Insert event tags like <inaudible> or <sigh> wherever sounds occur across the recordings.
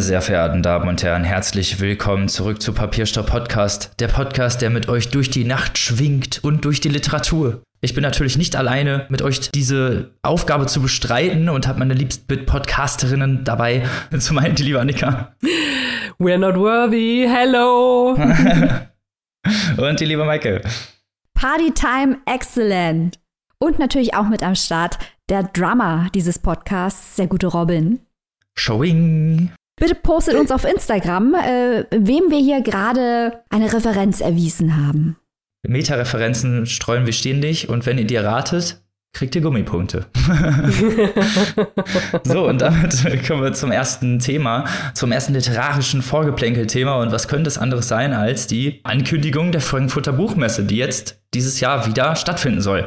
Meine sehr verehrten Damen und Herren, herzlich willkommen zurück zu Papierstopp Podcast, der Podcast, der mit euch durch die Nacht schwingt und durch die Literatur. Ich bin natürlich nicht alleine, mit euch diese Aufgabe zu bestreiten und habe meine liebsten Podcasterinnen dabei. <laughs> Zum einen die liebe Annika. We're not worthy. Hello. <laughs> und die liebe Maike. Partytime excellent. Und natürlich auch mit am Start der Drummer dieses Podcasts, der gute Robin. Showing. Bitte postet uns auf Instagram, äh, wem wir hier gerade eine Referenz erwiesen haben. Meta-Referenzen streuen wir ständig und wenn ihr die erratet, kriegt ihr Gummipunkte. <laughs> so, und damit <laughs> kommen wir zum ersten Thema, zum ersten literarischen Vorgeplänkel-Thema. Und was könnte es anderes sein als die Ankündigung der Frankfurter Buchmesse, die jetzt dieses Jahr wieder stattfinden soll?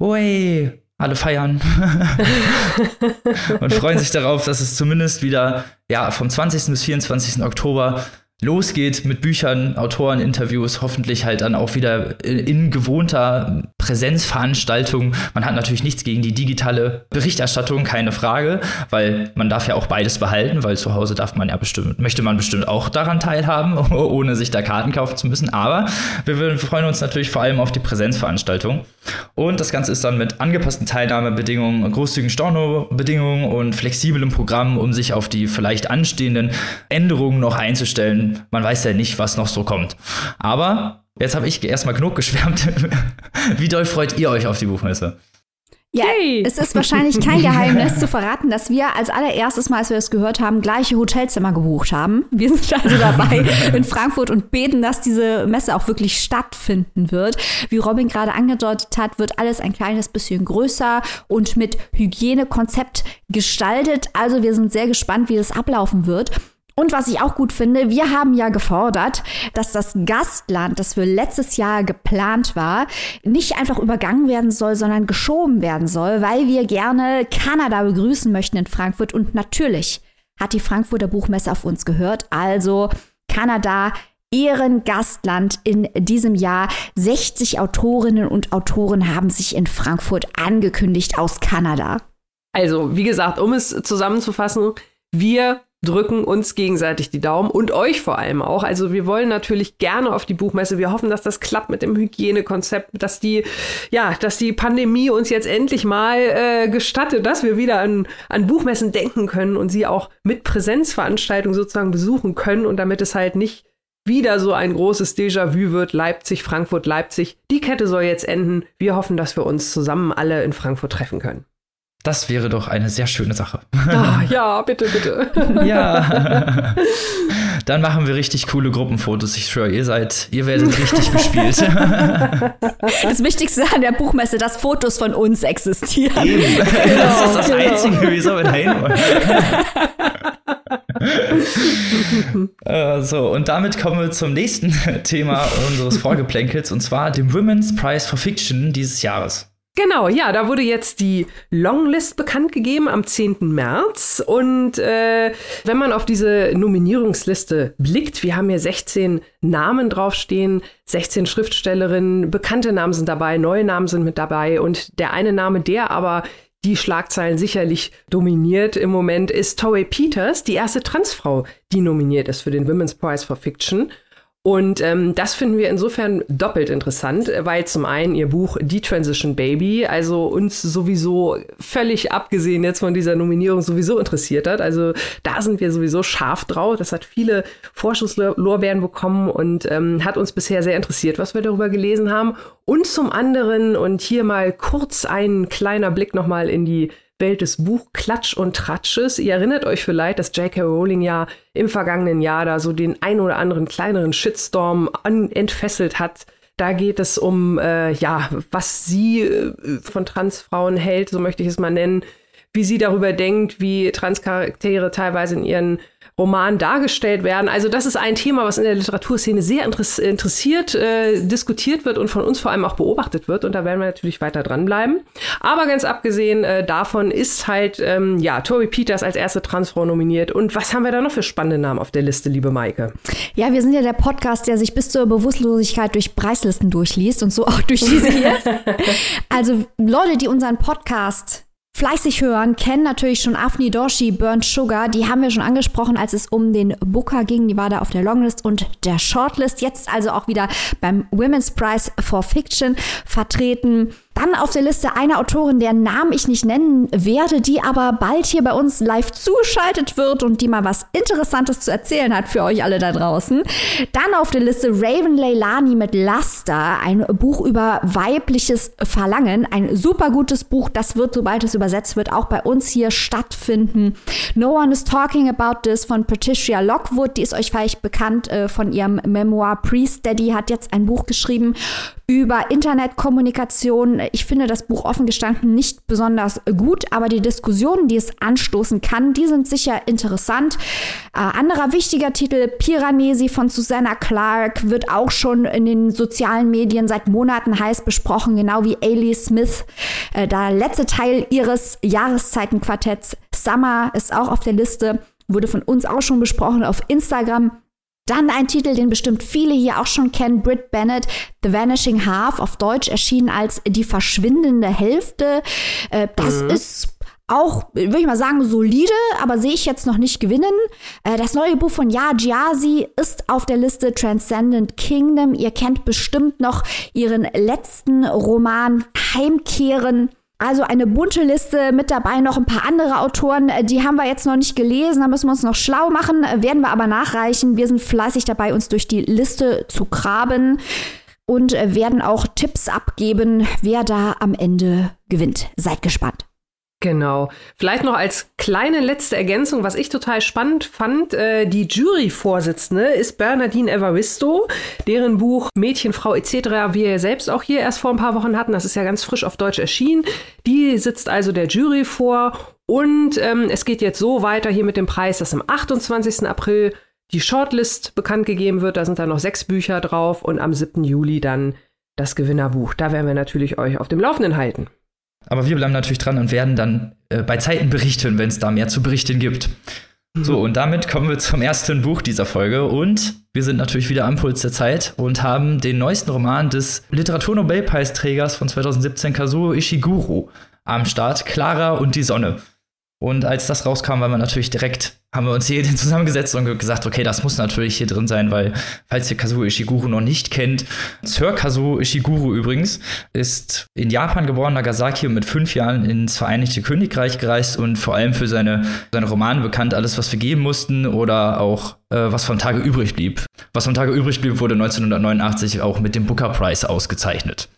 Ui, alle feiern <laughs> und freuen sich darauf, dass es zumindest wieder ja, vom 20. bis 24. Oktober losgeht mit Büchern, Autoren, Interviews, hoffentlich halt dann auch wieder in gewohnter Präsenzveranstaltung. Man hat natürlich nichts gegen die digitale Berichterstattung, keine Frage, weil man darf ja auch beides behalten, weil zu Hause darf man ja bestimmt, möchte man bestimmt auch daran teilhaben, <laughs> ohne sich da Karten kaufen zu müssen. Aber wir freuen uns natürlich vor allem auf die Präsenzveranstaltung. Und das Ganze ist dann mit angepassten Teilnahmebedingungen, großzügigen Stornobedingungen und flexiblem Programm, um sich auf die vielleicht anstehenden Änderungen noch einzustellen. Man weiß ja nicht, was noch so kommt. Aber jetzt habe ich erstmal genug geschwärmt. <laughs> Wie doll freut ihr euch auf die Buchmesse? Ja, Yay. es ist wahrscheinlich kein <laughs> Geheimnis zu verraten, dass wir als allererstes Mal, als wir das gehört haben, gleiche Hotelzimmer gebucht haben. Wir sind <laughs> also dabei in Frankfurt und beten, dass diese Messe auch wirklich stattfinden wird. Wie Robin gerade angedeutet hat, wird alles ein kleines bisschen größer und mit Hygienekonzept gestaltet. Also wir sind sehr gespannt, wie das ablaufen wird. Und was ich auch gut finde, wir haben ja gefordert, dass das Gastland, das für letztes Jahr geplant war, nicht einfach übergangen werden soll, sondern geschoben werden soll, weil wir gerne Kanada begrüßen möchten in Frankfurt. Und natürlich hat die Frankfurter Buchmesse auf uns gehört. Also Kanada Ehrengastland in diesem Jahr. 60 Autorinnen und Autoren haben sich in Frankfurt angekündigt aus Kanada. Also, wie gesagt, um es zusammenzufassen, wir drücken uns gegenseitig die Daumen und euch vor allem auch. Also wir wollen natürlich gerne auf die Buchmesse. Wir hoffen, dass das klappt mit dem Hygienekonzept, dass die, ja, dass die Pandemie uns jetzt endlich mal äh, gestattet, dass wir wieder an, an Buchmessen denken können und sie auch mit Präsenzveranstaltungen sozusagen besuchen können und damit es halt nicht wieder so ein großes Déjà-vu wird, Leipzig, Frankfurt, Leipzig. Die Kette soll jetzt enden. Wir hoffen, dass wir uns zusammen alle in Frankfurt treffen können. Das wäre doch eine sehr schöne Sache. Ah, ja, bitte, bitte. <laughs> <laughs> ja. Dann machen wir richtig coole Gruppenfotos. Ich schwöre, ihr seid, ihr werdet richtig bespielt. <laughs> Das Wichtigste an der Buchmesse, dass Fotos von uns existieren. Eben. Genau, das ist das genau. Einzige, wieso wir dahin wollen. uh, so, und damit kommen wir zum nächsten Thema unseres Vorgeplänkels, und zwar dem Women's Prize for Fiction dieses Jahres. Genau, ja, da wurde jetzt die Longlist bekannt gegeben am 10. März. Und äh, wenn man auf diese Nominierungsliste blickt, wir haben hier 16 Namen draufstehen, 16 Schriftstellerinnen, bekannte Namen sind dabei, neue Namen sind mit dabei. Und der eine Name, der aber die Schlagzeilen sicherlich dominiert im Moment, ist Torrey Peters, die erste Transfrau, die nominiert ist für den Women's Prize for Fiction. Und ähm, das finden wir insofern doppelt interessant, weil zum einen ihr Buch Die Transition Baby, also uns sowieso völlig abgesehen jetzt von dieser Nominierung sowieso interessiert hat. Also da sind wir sowieso scharf drauf. Das hat viele Vorschusslorbeeren bekommen und ähm, hat uns bisher sehr interessiert, was wir darüber gelesen haben. Und zum anderen, und hier mal kurz ein kleiner Blick nochmal in die Welt des Buch Klatsch und Tratsches. Ihr erinnert euch vielleicht, dass J.K. Rowling ja im vergangenen Jahr da so den ein oder anderen kleineren Shitstorm an, entfesselt hat. Da geht es um, äh, ja, was sie äh, von Transfrauen hält, so möchte ich es mal nennen, wie sie darüber denkt, wie Transcharaktere teilweise in ihren Roman dargestellt werden. Also das ist ein Thema, was in der Literaturszene sehr interessiert, äh, diskutiert wird und von uns vor allem auch beobachtet wird. Und da werden wir natürlich weiter dranbleiben. Aber ganz abgesehen äh, davon ist halt, ähm, ja, Tori Peters als erste Transfrau nominiert. Und was haben wir da noch für spannende Namen auf der Liste, liebe Maike? Ja, wir sind ja der Podcast, der sich bis zur Bewusstlosigkeit durch Preislisten durchliest und so auch <laughs> durch diese hier. <laughs> also Leute, die unseren Podcast fleißig hören, kennen natürlich schon Afni Doshi, Burnt Sugar. Die haben wir schon angesprochen, als es um den Booker ging. Die war da auf der Longlist und der Shortlist. Jetzt also auch wieder beim Women's Prize for Fiction vertreten. Dann auf der Liste eine Autorin, deren Namen ich nicht nennen werde, die aber bald hier bei uns live zugeschaltet wird und die mal was Interessantes zu erzählen hat für euch alle da draußen. Dann auf der Liste Raven Leilani mit Laster, ein Buch über weibliches Verlangen. Ein super gutes Buch, das wird, sobald es übersetzt wird, auch bei uns hier stattfinden. No One is Talking About This von Patricia Lockwood, die ist euch vielleicht bekannt äh, von ihrem Memoir Priest Daddy, hat jetzt ein Buch geschrieben über Internetkommunikation. Ich finde das Buch offen gestanden nicht besonders gut, aber die Diskussionen, die es anstoßen kann, die sind sicher interessant. Äh, anderer wichtiger Titel, Piranesi von Susanna Clark, wird auch schon in den sozialen Medien seit Monaten heiß besprochen, genau wie Ailey Smith. Äh, der letzte Teil ihres Jahreszeitenquartetts Summer ist auch auf der Liste, wurde von uns auch schon besprochen auf Instagram. Dann ein Titel, den bestimmt viele hier auch schon kennen, Britt Bennett, The Vanishing Half, auf Deutsch erschienen als Die verschwindende Hälfte. Äh, das mhm. ist auch, würde ich mal sagen, solide, aber sehe ich jetzt noch nicht gewinnen. Äh, das neue Buch von Ya Jiazi ist auf der Liste Transcendent Kingdom. Ihr kennt bestimmt noch ihren letzten Roman Heimkehren. Also eine bunte Liste mit dabei, noch ein paar andere Autoren, äh, die haben wir jetzt noch nicht gelesen, da müssen wir uns noch schlau machen, äh, werden wir aber nachreichen. Wir sind fleißig dabei, uns durch die Liste zu graben und äh, werden auch Tipps abgeben, wer da am Ende gewinnt. Seid gespannt. Genau. Vielleicht noch als kleine letzte Ergänzung, was ich total spannend fand, äh, die Juryvorsitzende ist Bernadine Evaristo, deren Buch Mädchen, Frau etc., wir selbst auch hier erst vor ein paar Wochen hatten, das ist ja ganz frisch auf Deutsch erschienen. Die sitzt also der Jury vor und ähm, es geht jetzt so weiter hier mit dem Preis, dass am 28. April die Shortlist bekannt gegeben wird. Da sind dann noch sechs Bücher drauf und am 7. Juli dann das Gewinnerbuch. Da werden wir natürlich euch auf dem Laufenden halten. Aber wir bleiben natürlich dran und werden dann äh, bei Zeiten berichten, wenn es da mehr zu berichten gibt. Mhm. So, und damit kommen wir zum ersten Buch dieser Folge. Und wir sind natürlich wieder am Puls der Zeit und haben den neuesten Roman des Literaturnobelpreisträgers von 2017, Kazuo Ishiguro, am Start, Clara und die Sonne. Und als das rauskam, waren wir natürlich direkt, haben wir uns hier <laughs> zusammengesetzt und gesagt, okay, das muss natürlich hier drin sein, weil, falls ihr Kazuo Ishiguro noch nicht kennt, Sir Kazuo Ishiguro übrigens ist in Japan geboren, Nagasaki und mit fünf Jahren ins Vereinigte Königreich gereist und vor allem für seine, seine Romane bekannt, alles, was wir geben mussten oder auch äh, was vom Tage übrig blieb. Was vom Tage übrig blieb, wurde 1989 auch mit dem Booker Prize ausgezeichnet.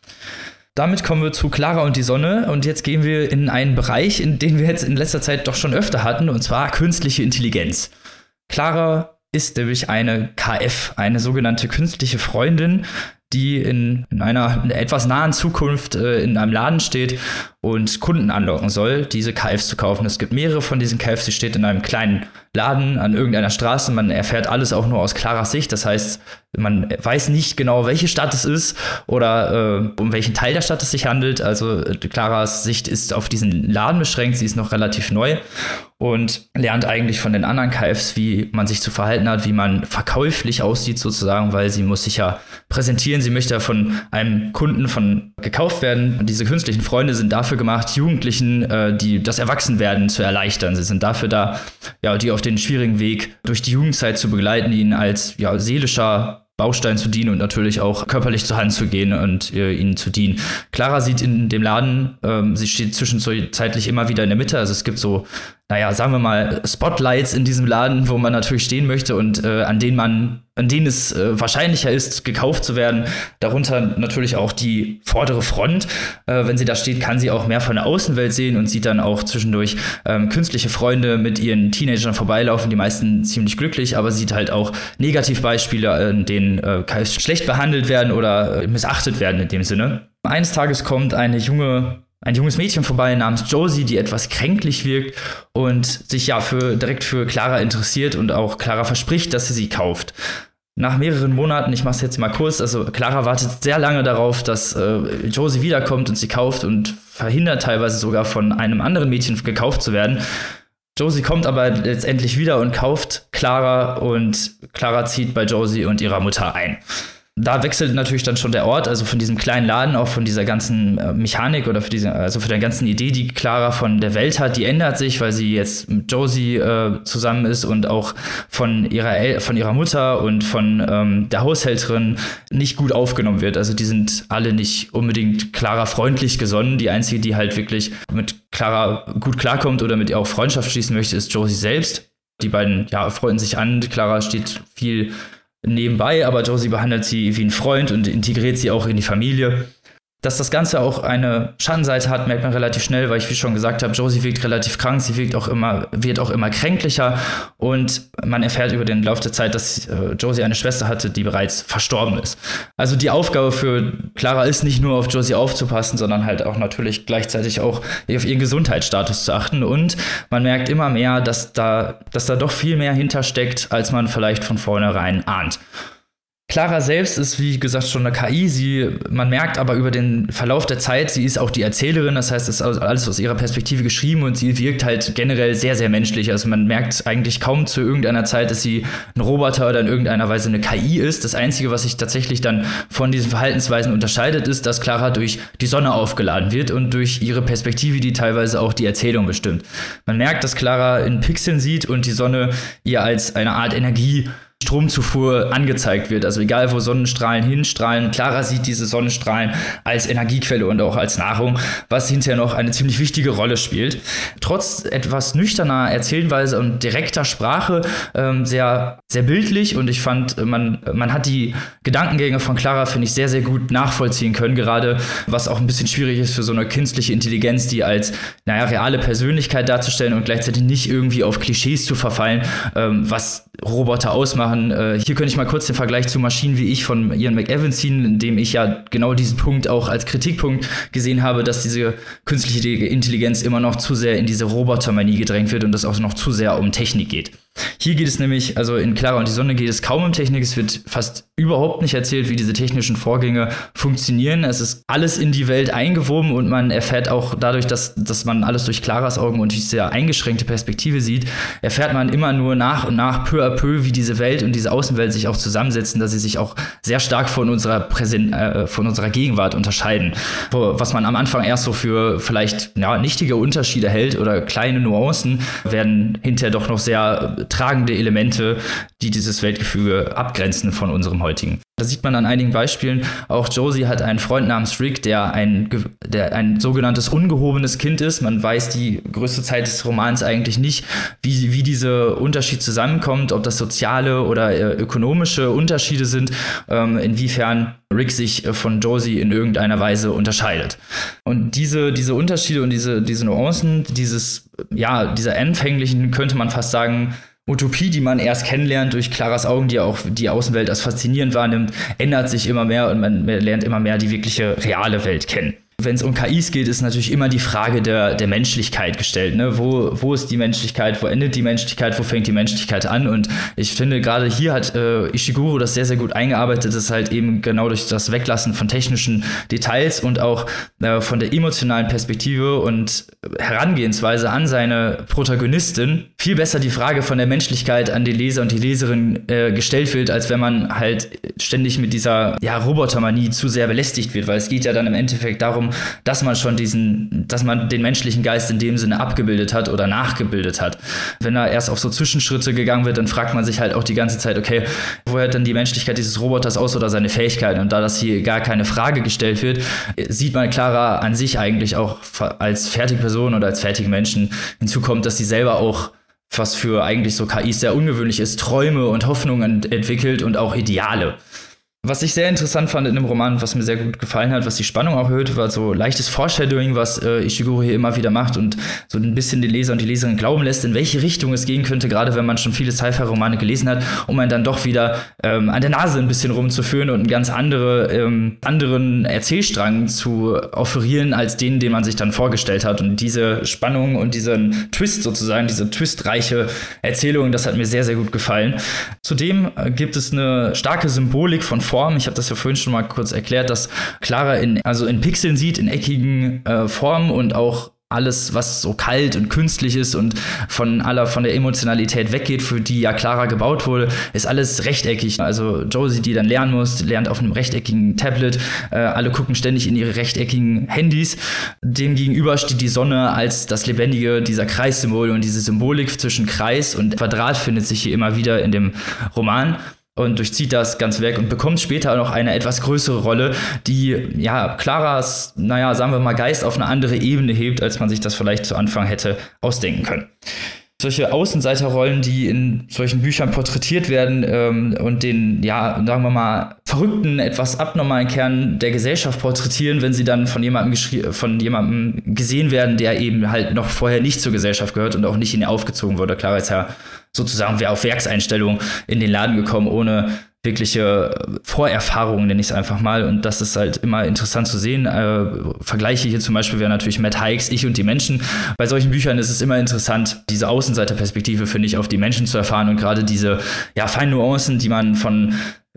Damit kommen wir zu Clara und die Sonne und jetzt gehen wir in einen Bereich, in den wir jetzt in letzter Zeit doch schon öfter hatten, und zwar künstliche Intelligenz. Clara ist nämlich eine KF, eine sogenannte künstliche Freundin, die in, in einer etwas nahen Zukunft äh, in einem Laden steht und Kunden anlocken soll, diese KFs zu kaufen. Es gibt mehrere von diesen KFs, sie steht in einem kleinen Laden an irgendeiner Straße. Man erfährt alles auch nur aus klarer Sicht. Das heißt, man weiß nicht genau, welche Stadt es ist oder äh, um welchen Teil der Stadt es sich handelt. Also äh, Claras Sicht ist auf diesen Laden beschränkt. Sie ist noch relativ neu und lernt eigentlich von den anderen KFs, wie man sich zu verhalten hat, wie man verkäuflich aussieht sozusagen, weil sie muss sich ja präsentieren. Sie möchte ja von einem Kunden von gekauft werden. Und diese künstlichen Freunde sind dafür gemacht, Jugendlichen, äh, die das Erwachsenwerden zu erleichtern. Sie sind dafür da, ja, die auf den schwierigen Weg durch die Jugendzeit zu begleiten, ihnen als ja, seelischer Baustein zu dienen und natürlich auch körperlich zur Hand zu gehen und äh, ihnen zu dienen. Clara sieht in dem Laden, ähm, sie steht zwischenzeitlich immer wieder in der Mitte. Also es gibt so naja, sagen wir mal, Spotlights in diesem Laden, wo man natürlich stehen möchte und äh, an denen man, an denen es äh, wahrscheinlicher ist, gekauft zu werden. Darunter natürlich auch die vordere Front. Äh, wenn sie da steht, kann sie auch mehr von der Außenwelt sehen und sieht dann auch zwischendurch ähm, künstliche Freunde mit ihren Teenagern vorbeilaufen, die meisten ziemlich glücklich, aber sieht halt auch Negativbeispiele, in denen äh, schlecht behandelt werden oder äh, missachtet werden in dem Sinne. Eines Tages kommt eine junge ein junges Mädchen vorbei namens Josie, die etwas kränklich wirkt und sich ja für, direkt für Clara interessiert und auch Clara verspricht, dass sie sie kauft. Nach mehreren Monaten, ich mache es jetzt mal kurz, also Clara wartet sehr lange darauf, dass äh, Josie wiederkommt und sie kauft und verhindert teilweise sogar von einem anderen Mädchen gekauft zu werden. Josie kommt aber letztendlich wieder und kauft Clara und Clara zieht bei Josie und ihrer Mutter ein. Da wechselt natürlich dann schon der Ort, also von diesem kleinen Laden, auch von dieser ganzen äh, Mechanik oder für diese, also für der ganzen Idee, die Clara von der Welt hat, die ändert sich, weil sie jetzt mit Josie äh, zusammen ist und auch von ihrer El von ihrer Mutter und von ähm, der Haushälterin nicht gut aufgenommen wird. Also die sind alle nicht unbedingt Clara freundlich gesonnen. Die einzige, die halt wirklich mit Clara gut klarkommt oder mit ihr auch Freundschaft schließen möchte, ist Josie selbst. Die beiden ja, freunden sich an. Clara steht viel nebenbei, aber Josie behandelt sie wie ein Freund und integriert sie auch in die Familie. Dass das Ganze auch eine Schattenseite hat, merkt man relativ schnell, weil ich wie schon gesagt habe, Josie wirkt relativ krank, sie wirkt auch immer, wird auch immer kränklicher und man erfährt über den Lauf der Zeit, dass äh, Josie eine Schwester hatte, die bereits verstorben ist. Also die Aufgabe für Clara ist nicht nur auf Josie aufzupassen, sondern halt auch natürlich gleichzeitig auch auf ihren Gesundheitsstatus zu achten und man merkt immer mehr, dass da, dass da doch viel mehr hintersteckt, als man vielleicht von vornherein ahnt. Clara selbst ist, wie gesagt, schon eine KI. Sie, man merkt aber über den Verlauf der Zeit, sie ist auch die Erzählerin. Das heißt, es ist alles aus ihrer Perspektive geschrieben und sie wirkt halt generell sehr, sehr menschlich. Also man merkt eigentlich kaum zu irgendeiner Zeit, dass sie ein Roboter oder in irgendeiner Weise eine KI ist. Das Einzige, was sich tatsächlich dann von diesen Verhaltensweisen unterscheidet, ist, dass Clara durch die Sonne aufgeladen wird und durch ihre Perspektive, die teilweise auch die Erzählung bestimmt. Man merkt, dass Clara in Pixeln sieht und die Sonne ihr als eine Art Energie Stromzufuhr angezeigt wird. Also egal, wo Sonnenstrahlen hinstrahlen, Clara sieht diese Sonnenstrahlen als Energiequelle und auch als Nahrung, was hinterher noch eine ziemlich wichtige Rolle spielt. Trotz etwas nüchterner Erzählweise und direkter Sprache ähm, sehr, sehr bildlich und ich fand, man, man hat die Gedankengänge von Clara, finde ich, sehr, sehr gut nachvollziehen können, gerade was auch ein bisschen schwierig ist für so eine künstliche Intelligenz, die als, naja, reale Persönlichkeit darzustellen und gleichzeitig nicht irgendwie auf Klischees zu verfallen, ähm, was Roboter ausmachen. Äh, hier könnte ich mal kurz den Vergleich zu Maschinen wie ich von Ian McEwan ziehen, in dem ich ja genau diesen Punkt auch als Kritikpunkt gesehen habe, dass diese künstliche Intelligenz immer noch zu sehr in diese Robotermanie gedrängt wird und es auch noch zu sehr um Technik geht. Hier geht es nämlich, also in Clara und die Sonne geht es kaum um Technik, es wird fast überhaupt nicht erzählt, wie diese technischen Vorgänge funktionieren. Es ist alles in die Welt eingewoben und man erfährt auch dadurch, dass, dass man alles durch Claras Augen und die sehr eingeschränkte Perspektive sieht, erfährt man immer nur nach und nach peu à peu, wie diese Welt und diese Außenwelt sich auch zusammensetzen, dass sie sich auch sehr stark von unserer Präsen äh, von unserer Gegenwart unterscheiden. Was man am Anfang erst so für vielleicht ja, nichtige Unterschiede hält oder kleine Nuancen, werden hinterher doch noch sehr tragende Elemente, die dieses Weltgefüge abgrenzen von unserem heutigen. Da sieht man an einigen Beispielen, auch Josie hat einen Freund namens Rick, der ein, der ein sogenanntes ungehobenes Kind ist. Man weiß die größte Zeit des Romans eigentlich nicht, wie, wie dieser Unterschied zusammenkommt, ob das soziale oder äh, ökonomische Unterschiede sind, ähm, inwiefern Rick sich äh, von Josie in irgendeiner Weise unterscheidet. Und diese, diese Unterschiede und diese, diese Nuancen, dieses, ja, dieser anfänglichen, könnte man fast sagen, Utopie, die man erst kennenlernt durch Claras Augen, die auch die Außenwelt als faszinierend wahrnimmt, ändert sich immer mehr und man lernt immer mehr die wirkliche reale Welt kennen wenn es um KIs geht, ist natürlich immer die Frage der, der Menschlichkeit gestellt. Ne? Wo, wo ist die Menschlichkeit, wo endet die Menschlichkeit, wo fängt die Menschlichkeit an? Und ich finde, gerade hier hat äh, Ishiguro das sehr, sehr gut eingearbeitet, das halt eben genau durch das Weglassen von technischen Details und auch äh, von der emotionalen Perspektive und Herangehensweise an seine Protagonistin viel besser die Frage von der Menschlichkeit an den Leser und die Leserin äh, gestellt wird, als wenn man halt ständig mit dieser ja, Robotermanie zu sehr belästigt wird, weil es geht ja dann im Endeffekt darum, dass man schon diesen, dass man den menschlichen Geist in dem Sinne abgebildet hat oder nachgebildet hat. Wenn da erst auf so Zwischenschritte gegangen wird, dann fragt man sich halt auch die ganze Zeit, okay, woher denn die Menschlichkeit dieses Roboters aus oder seine Fähigkeiten? Und da das hier gar keine Frage gestellt wird, sieht man klarer an sich eigentlich auch als fertige Person oder als fertige Menschen hinzukommt, dass sie selber auch was für eigentlich so KIs sehr ungewöhnlich ist, Träume und Hoffnungen entwickelt und auch Ideale. Was ich sehr interessant fand in dem Roman, was mir sehr gut gefallen hat, was die Spannung auch erhöht, war so leichtes Foreshadowing, was äh, Ishiguro hier immer wieder macht und so ein bisschen den Leser und die Leserin glauben lässt, in welche Richtung es gehen könnte, gerade wenn man schon viele Sci-Fi-Romane gelesen hat, um einen dann doch wieder ähm, an der Nase ein bisschen rumzuführen und einen ganz andere, ähm, anderen Erzählstrang zu offerieren, als den, den man sich dann vorgestellt hat. Und diese Spannung und diesen Twist sozusagen, diese twistreiche Erzählung, das hat mir sehr, sehr gut gefallen. Zudem äh, gibt es eine starke Symbolik von Form. Ich habe das ja vorhin schon mal kurz erklärt, dass Clara in, also in Pixeln sieht, in eckigen äh, Formen und auch alles, was so kalt und künstlich ist und von aller, von der Emotionalität weggeht, für die ja Clara gebaut wurde, ist alles rechteckig. Also Josie, die dann lernen muss, lernt auf einem rechteckigen Tablet. Äh, alle gucken ständig in ihre rechteckigen Handys. Dem gegenüber steht die Sonne als das Lebendige dieser Kreissymbol und diese Symbolik zwischen Kreis und Quadrat findet sich hier immer wieder in dem Roman und durchzieht das ganze Werk und bekommt später noch eine etwas größere Rolle, die ja Claras, naja, sagen wir mal, Geist auf eine andere Ebene hebt, als man sich das vielleicht zu Anfang hätte ausdenken können. Solche Außenseiterrollen, die in solchen Büchern porträtiert werden ähm, und den, ja, sagen wir mal, verrückten, etwas abnormalen Kern der Gesellschaft porträtieren, wenn sie dann von jemandem, von jemandem gesehen werden, der eben halt noch vorher nicht zur Gesellschaft gehört und auch nicht in ihr aufgezogen wurde. Clara ist ja sozusagen wäre auf Werkseinstellung in den Laden gekommen, ohne wirkliche Vorerfahrungen, nenne ich es einfach mal. Und das ist halt immer interessant zu sehen. Äh, Vergleiche hier zum Beispiel wäre natürlich Matt Hikes, Ich und die Menschen. Bei solchen Büchern ist es immer interessant, diese Außenseiterperspektive, finde ich, auf die Menschen zu erfahren und gerade diese ja, feinen Nuancen, die man von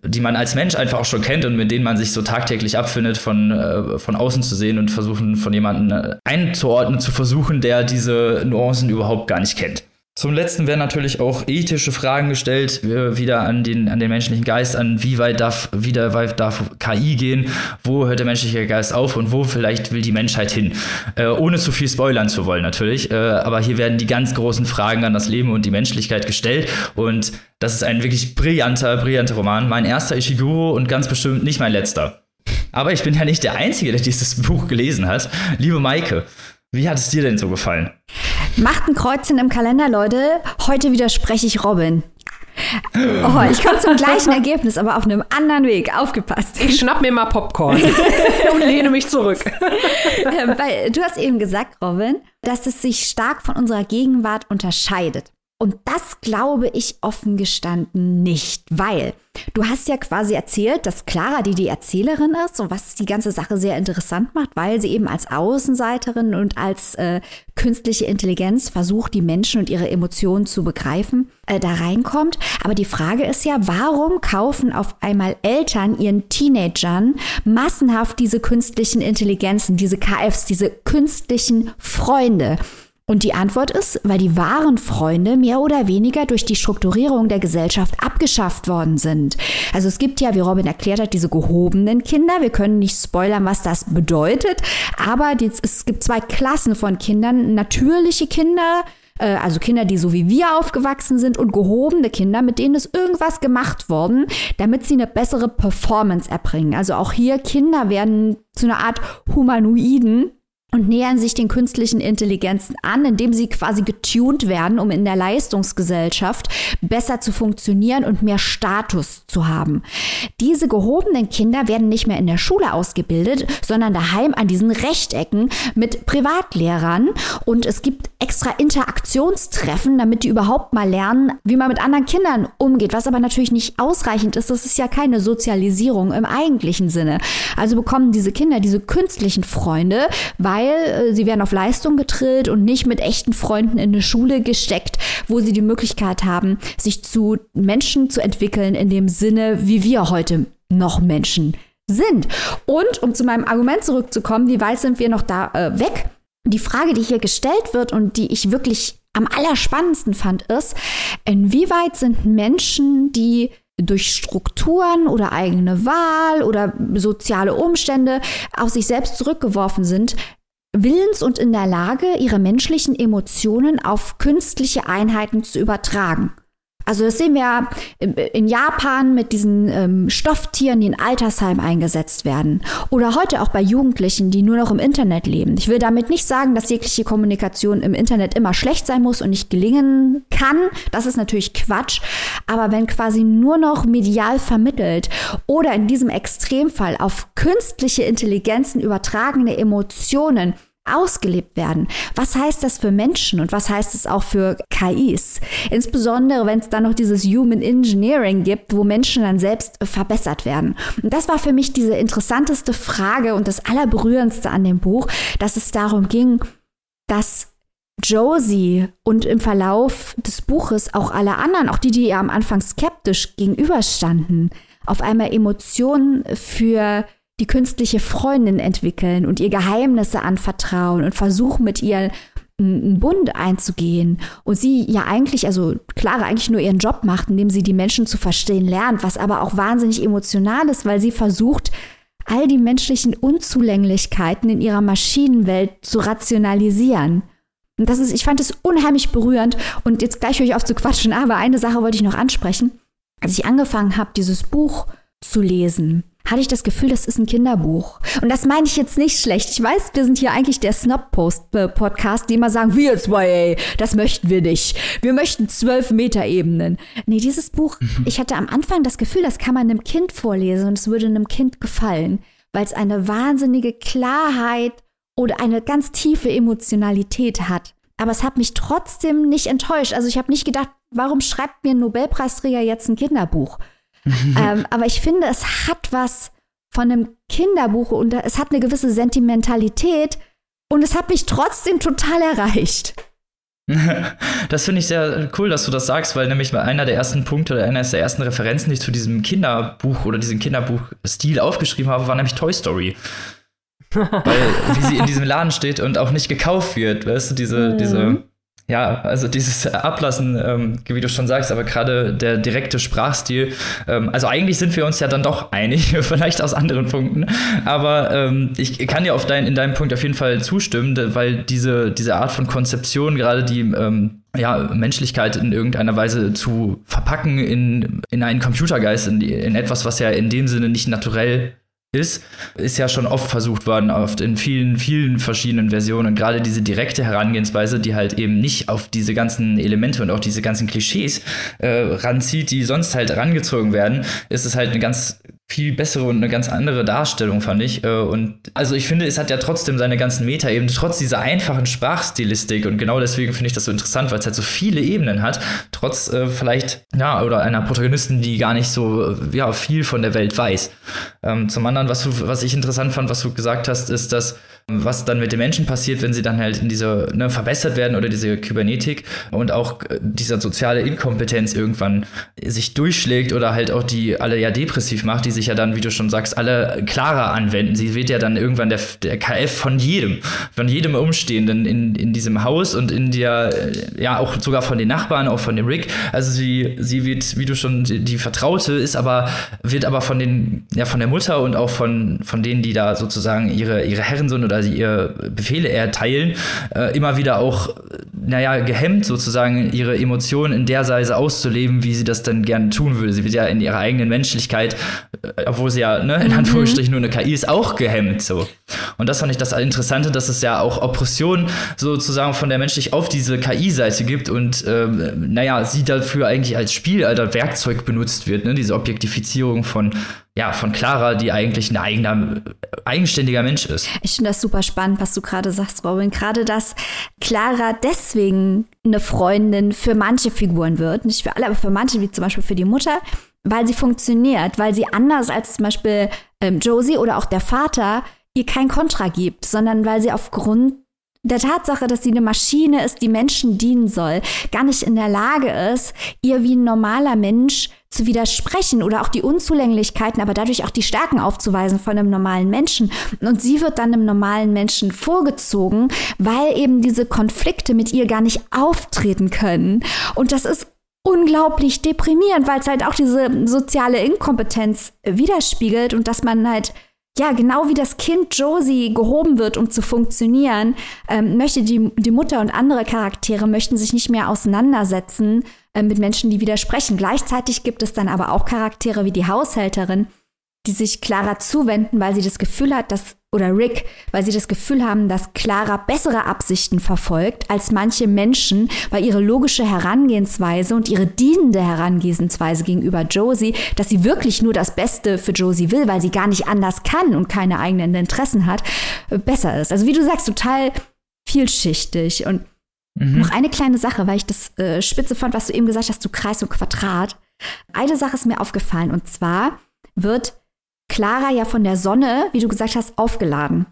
die man als Mensch einfach auch schon kennt und mit denen man sich so tagtäglich abfindet, von, äh, von außen zu sehen und versuchen, von jemandem äh, einzuordnen, zu versuchen, der diese Nuancen überhaupt gar nicht kennt. Zum letzten werden natürlich auch ethische Fragen gestellt, wieder an den, an den menschlichen Geist, an wie weit darf, wie weit darf KI gehen, wo hört der menschliche Geist auf und wo vielleicht will die Menschheit hin. Äh, ohne zu viel spoilern zu wollen natürlich, äh, aber hier werden die ganz großen Fragen an das Leben und die Menschlichkeit gestellt und das ist ein wirklich brillanter, brillanter Roman. Mein erster Ishiguro und ganz bestimmt nicht mein letzter. Aber ich bin ja nicht der Einzige, der dieses Buch gelesen hat. Liebe Maike, wie hat es dir denn so gefallen? Macht ein Kreuzchen im Kalender, Leute. Heute widerspreche ich Robin. Oh, ich komme zum gleichen Ergebnis, aber auf einem anderen Weg. Aufgepasst. Ich schnapp mir mal Popcorn <laughs> und lehne mich zurück. Ähm, weil du hast eben gesagt, Robin, dass es sich stark von unserer Gegenwart unterscheidet. Und das glaube ich offen gestanden nicht, weil du hast ja quasi erzählt, dass Clara, die die Erzählerin ist und was die ganze Sache sehr interessant macht, weil sie eben als Außenseiterin und als äh, künstliche Intelligenz versucht, die Menschen und ihre Emotionen zu begreifen, äh, da reinkommt. Aber die Frage ist ja, warum kaufen auf einmal Eltern ihren Teenagern massenhaft diese künstlichen Intelligenzen, diese KFs, diese künstlichen Freunde? Und die Antwort ist, weil die wahren Freunde mehr oder weniger durch die Strukturierung der Gesellschaft abgeschafft worden sind. Also es gibt ja, wie Robin erklärt hat, diese gehobenen Kinder. Wir können nicht spoilern, was das bedeutet. Aber die, es gibt zwei Klassen von Kindern. Natürliche Kinder, äh, also Kinder, die so wie wir aufgewachsen sind und gehobene Kinder, mit denen ist irgendwas gemacht worden, damit sie eine bessere Performance erbringen. Also auch hier Kinder werden zu einer Art Humanoiden und nähern sich den künstlichen Intelligenzen an, indem sie quasi getuned werden, um in der Leistungsgesellschaft besser zu funktionieren und mehr Status zu haben. Diese gehobenen Kinder werden nicht mehr in der Schule ausgebildet, sondern daheim an diesen Rechtecken mit Privatlehrern und es gibt extra Interaktionstreffen, damit die überhaupt mal lernen, wie man mit anderen Kindern umgeht, was aber natürlich nicht ausreichend ist. Das ist ja keine Sozialisierung im eigentlichen Sinne. Also bekommen diese Kinder diese künstlichen Freunde, weil äh, sie werden auf Leistung getrillt und nicht mit echten Freunden in eine Schule gesteckt, wo sie die Möglichkeit haben, sich zu Menschen zu entwickeln in dem Sinne, wie wir heute noch Menschen sind. Und um zu meinem Argument zurückzukommen, wie weit sind wir noch da äh, weg? Die Frage, die hier gestellt wird und die ich wirklich am allerspannendsten fand, ist, inwieweit sind Menschen, die durch Strukturen oder eigene Wahl oder soziale Umstände auf sich selbst zurückgeworfen sind, willens und in der Lage, ihre menschlichen Emotionen auf künstliche Einheiten zu übertragen. Also das sehen wir in Japan mit diesen ähm, Stofftieren, die in Altersheim eingesetzt werden. Oder heute auch bei Jugendlichen, die nur noch im Internet leben. Ich will damit nicht sagen, dass jegliche Kommunikation im Internet immer schlecht sein muss und nicht gelingen kann. Das ist natürlich Quatsch. Aber wenn quasi nur noch medial vermittelt oder in diesem Extremfall auf künstliche Intelligenzen übertragene Emotionen ausgelebt werden. Was heißt das für Menschen und was heißt es auch für KIs? Insbesondere, wenn es dann noch dieses Human Engineering gibt, wo Menschen dann selbst verbessert werden. Und das war für mich diese interessanteste Frage und das allerberührendste an dem Buch, dass es darum ging, dass Josie und im Verlauf des Buches auch alle anderen, auch die, die ihr am Anfang skeptisch gegenüberstanden, auf einmal Emotionen für die künstliche Freundin entwickeln und ihr Geheimnisse anvertrauen und versuchen mit ihr einen Bund einzugehen und sie ja eigentlich, also Clara eigentlich nur ihren Job macht, indem sie die Menschen zu verstehen lernt, was aber auch wahnsinnig emotional ist, weil sie versucht, all die menschlichen Unzulänglichkeiten in ihrer Maschinenwelt zu rationalisieren. Und das ist, ich fand es unheimlich berührend und jetzt gleich höre ich auf zu quatschen, aber eine Sache wollte ich noch ansprechen. Als ich angefangen habe, dieses Buch zu lesen, hatte ich das Gefühl, das ist ein Kinderbuch. Und das meine ich jetzt nicht schlecht. Ich weiß, wir sind hier eigentlich der Snob-Post-Podcast, die immer sagen, wir zwei, ey, das möchten wir nicht. Wir möchten zwölf Meter Ebenen. Nee, dieses Buch, ich hatte am Anfang das Gefühl, das kann man einem Kind vorlesen und es würde einem Kind gefallen, weil es eine wahnsinnige Klarheit oder eine ganz tiefe Emotionalität hat. Aber es hat mich trotzdem nicht enttäuscht. Also ich habe nicht gedacht, warum schreibt mir ein Nobelpreisträger jetzt ein Kinderbuch? <laughs> ähm, aber ich finde, es hat was von einem Kinderbuch und es hat eine gewisse Sentimentalität und es hat mich trotzdem total erreicht. <laughs> Das finde ich sehr cool, dass du das sagst, weil nämlich einer der ersten Punkte oder einer der ersten Referenzen, die ich zu diesem Kinderbuch oder diesem Kinderbuchstil aufgeschrieben habe, war nämlich Toy Story. <laughs> weil wie sie in diesem Laden steht und auch nicht gekauft wird, weißt du, diese, mhm. diese ja, also dieses Ablassen, ähm, wie du schon sagst, aber gerade der direkte Sprachstil, ähm, also eigentlich sind wir uns ja dann doch einig, <laughs> vielleicht aus anderen Punkten, aber ähm, ich kann dir auf dein, in deinem Punkt auf jeden Fall zustimmen, weil diese, diese Art von Konzeption, gerade die ähm, ja, Menschlichkeit in irgendeiner Weise zu verpacken in, in einen Computergeist, in, in etwas, was ja in dem Sinne nicht naturell ist, ist ja schon oft versucht worden, oft in vielen, vielen verschiedenen Versionen. Und gerade diese direkte Herangehensweise, die halt eben nicht auf diese ganzen Elemente und auch diese ganzen Klischees äh, ranzieht, die sonst halt herangezogen werden, ist es halt eine ganz viel bessere und eine ganz andere Darstellung, fand ich. Äh, und also ich finde, es hat ja trotzdem seine ganzen Meta-Ebenen, trotz dieser einfachen Sprachstilistik. Und genau deswegen finde ich das so interessant, weil es halt so viele Ebenen hat, trotz äh, vielleicht, ja, oder einer Protagonistin, die gar nicht so, äh, ja, viel von der Welt weiß. Ähm, zum anderen, was, du, was ich interessant fand, was du gesagt hast, ist, dass was dann mit den Menschen passiert, wenn sie dann halt in diese ne, verbessert werden oder diese Kybernetik und auch äh, dieser soziale Inkompetenz irgendwann sich durchschlägt oder halt auch die alle ja depressiv macht, die sich ja dann, wie du schon sagst, alle klarer anwenden. Sie wird ja dann irgendwann der, der KF von jedem, von jedem Umstehenden in, in diesem Haus und in der, äh, ja auch sogar von den Nachbarn, auch von dem Rick. Also sie, sie wird, wie du schon, die, die Vertraute ist aber, wird aber von den, ja von der Mutter und auch von, von denen, die da sozusagen ihre, ihre Herren sind oder oder sie ihr Befehle erteilen, äh, immer wieder auch, naja, gehemmt sozusagen ihre Emotionen in der Weise auszuleben, wie sie das dann gerne tun würde. Sie wird ja in ihrer eigenen Menschlichkeit, äh, obwohl sie ja ne, in mhm. Anführungsstrichen nur eine KI ist, auch gehemmt. So. Und das fand ich das Interessante, dass es ja auch Oppression sozusagen von der menschlich auf diese KI-Seite gibt und ähm, naja, sie dafür eigentlich als Spiel, als Werkzeug benutzt wird, ne? diese Objektifizierung von ja, von Clara, die eigentlich ein eigener, eigenständiger Mensch ist. Ich finde das super spannend, was du gerade sagst, Robin. Gerade, dass Clara deswegen eine Freundin für manche Figuren wird. Nicht für alle, aber für manche, wie zum Beispiel für die Mutter, weil sie funktioniert, weil sie anders als zum Beispiel ähm, Josie oder auch der Vater ihr kein Kontra gibt, sondern weil sie aufgrund der Tatsache, dass sie eine Maschine ist, die Menschen dienen soll, gar nicht in der Lage ist, ihr wie ein normaler Mensch zu widersprechen oder auch die Unzulänglichkeiten, aber dadurch auch die Stärken aufzuweisen von einem normalen Menschen. Und sie wird dann einem normalen Menschen vorgezogen, weil eben diese Konflikte mit ihr gar nicht auftreten können. Und das ist unglaublich deprimierend, weil es halt auch diese soziale Inkompetenz widerspiegelt und dass man halt ja, genau wie das Kind Josie gehoben wird, um zu funktionieren, ähm, möchte die, die Mutter und andere Charaktere möchten sich nicht mehr auseinandersetzen äh, mit Menschen, die widersprechen. Gleichzeitig gibt es dann aber auch Charaktere wie die Haushälterin, die sich Clara zuwenden, weil sie das Gefühl hat, dass, oder Rick, weil sie das Gefühl haben, dass Clara bessere Absichten verfolgt als manche Menschen, weil ihre logische Herangehensweise und ihre dienende Herangehensweise gegenüber Josie, dass sie wirklich nur das Beste für Josie will, weil sie gar nicht anders kann und keine eigenen Interessen hat, äh, besser ist. Also wie du sagst, total vielschichtig. Und mhm. noch eine kleine Sache, weil ich das äh, spitze fand, was du eben gesagt hast, du Kreis und Quadrat. Eine Sache ist mir aufgefallen und zwar wird Clara ja von der Sonne, wie du gesagt hast, aufgeladen.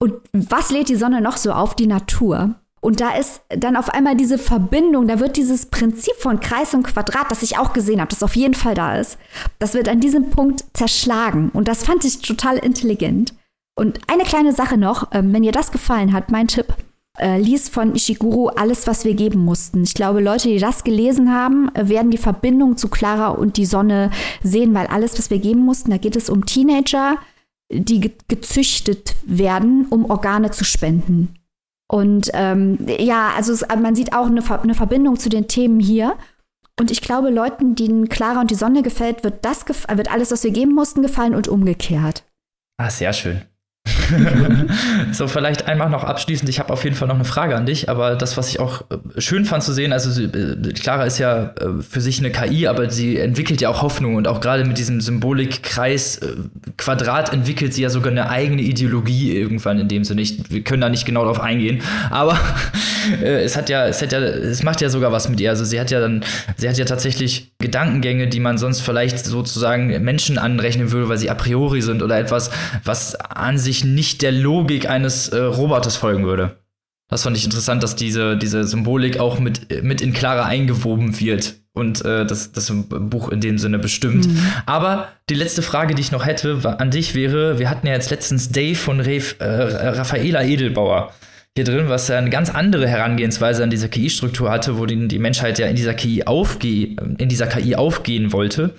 Und was lädt die Sonne noch so auf? Die Natur. Und da ist dann auf einmal diese Verbindung, da wird dieses Prinzip von Kreis und Quadrat, das ich auch gesehen habe, das auf jeden Fall da ist, das wird an diesem Punkt zerschlagen. Und das fand ich total intelligent. Und eine kleine Sache noch, ähm, wenn ihr das gefallen hat, mein Tipp, äh, lies von Ishiguro Alles, was wir geben mussten. Ich glaube, Leute, die das gelesen haben, äh, werden die Verbindung zu Clara und die Sonne sehen, weil alles, was wir geben mussten, da geht es um Teenager, die ge gezüchtet werden, um Organe zu spenden. Und ähm, ja, also es, man sieht auch eine, eine, Verbindung zu den Themen hier. Und ich glaube, Leuten, denen Clara und die Sonne gefällt, wird das wird alles, was wir geben mussten, gefallen und umgekehrt. Ah, sehr schön. <laughs> so, vielleicht einmal noch abschließend. Ich habe auf jeden Fall noch eine Frage an dich, aber das, was ich auch äh, schön fand zu sehen, also äh, Clara ist ja äh, für sich eine KI, aber sie entwickelt ja auch Hoffnung und auch gerade mit diesem Symbolikkreis Quadrat entwickelt sie ja sogar eine eigene Ideologie irgendwann in dem Sinne. Ich, wir können da nicht genau drauf eingehen, aber <laughs> es hat ja, es hat ja, es macht ja sogar was mit ihr. Also sie hat ja dann, sie hat ja tatsächlich Gedankengänge, die man sonst vielleicht sozusagen Menschen anrechnen würde, weil sie a priori sind oder etwas, was an sich nicht der Logik eines äh, Roboters folgen würde. Das fand ich interessant, dass diese, diese Symbolik auch mit, mit in Clara eingewoben wird und äh, das, das Buch in dem Sinne bestimmt. Mhm. Aber die letzte Frage, die ich noch hätte an dich wäre, wir hatten ja jetzt letztens Dave von Rev, äh, Raffaela Edelbauer hier drin, was ja eine ganz andere Herangehensweise an diese KI-Struktur hatte, wo die, die Menschheit ja in dieser KI aufge in dieser KI aufgehen wollte.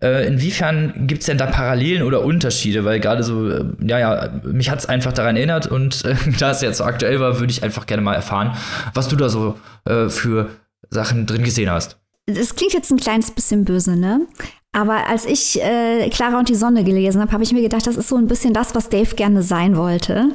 Äh, inwiefern gibt es denn da Parallelen oder Unterschiede? Weil gerade so, äh, ja, ja, mich hat es einfach daran erinnert und äh, <laughs> da es jetzt so aktuell war, würde ich einfach gerne mal erfahren, was du da so äh, für Sachen drin gesehen hast. Das klingt jetzt ein kleines bisschen böse, ne? Aber als ich äh, Clara und die Sonne gelesen habe, habe ich mir gedacht, das ist so ein bisschen das, was Dave gerne sein wollte.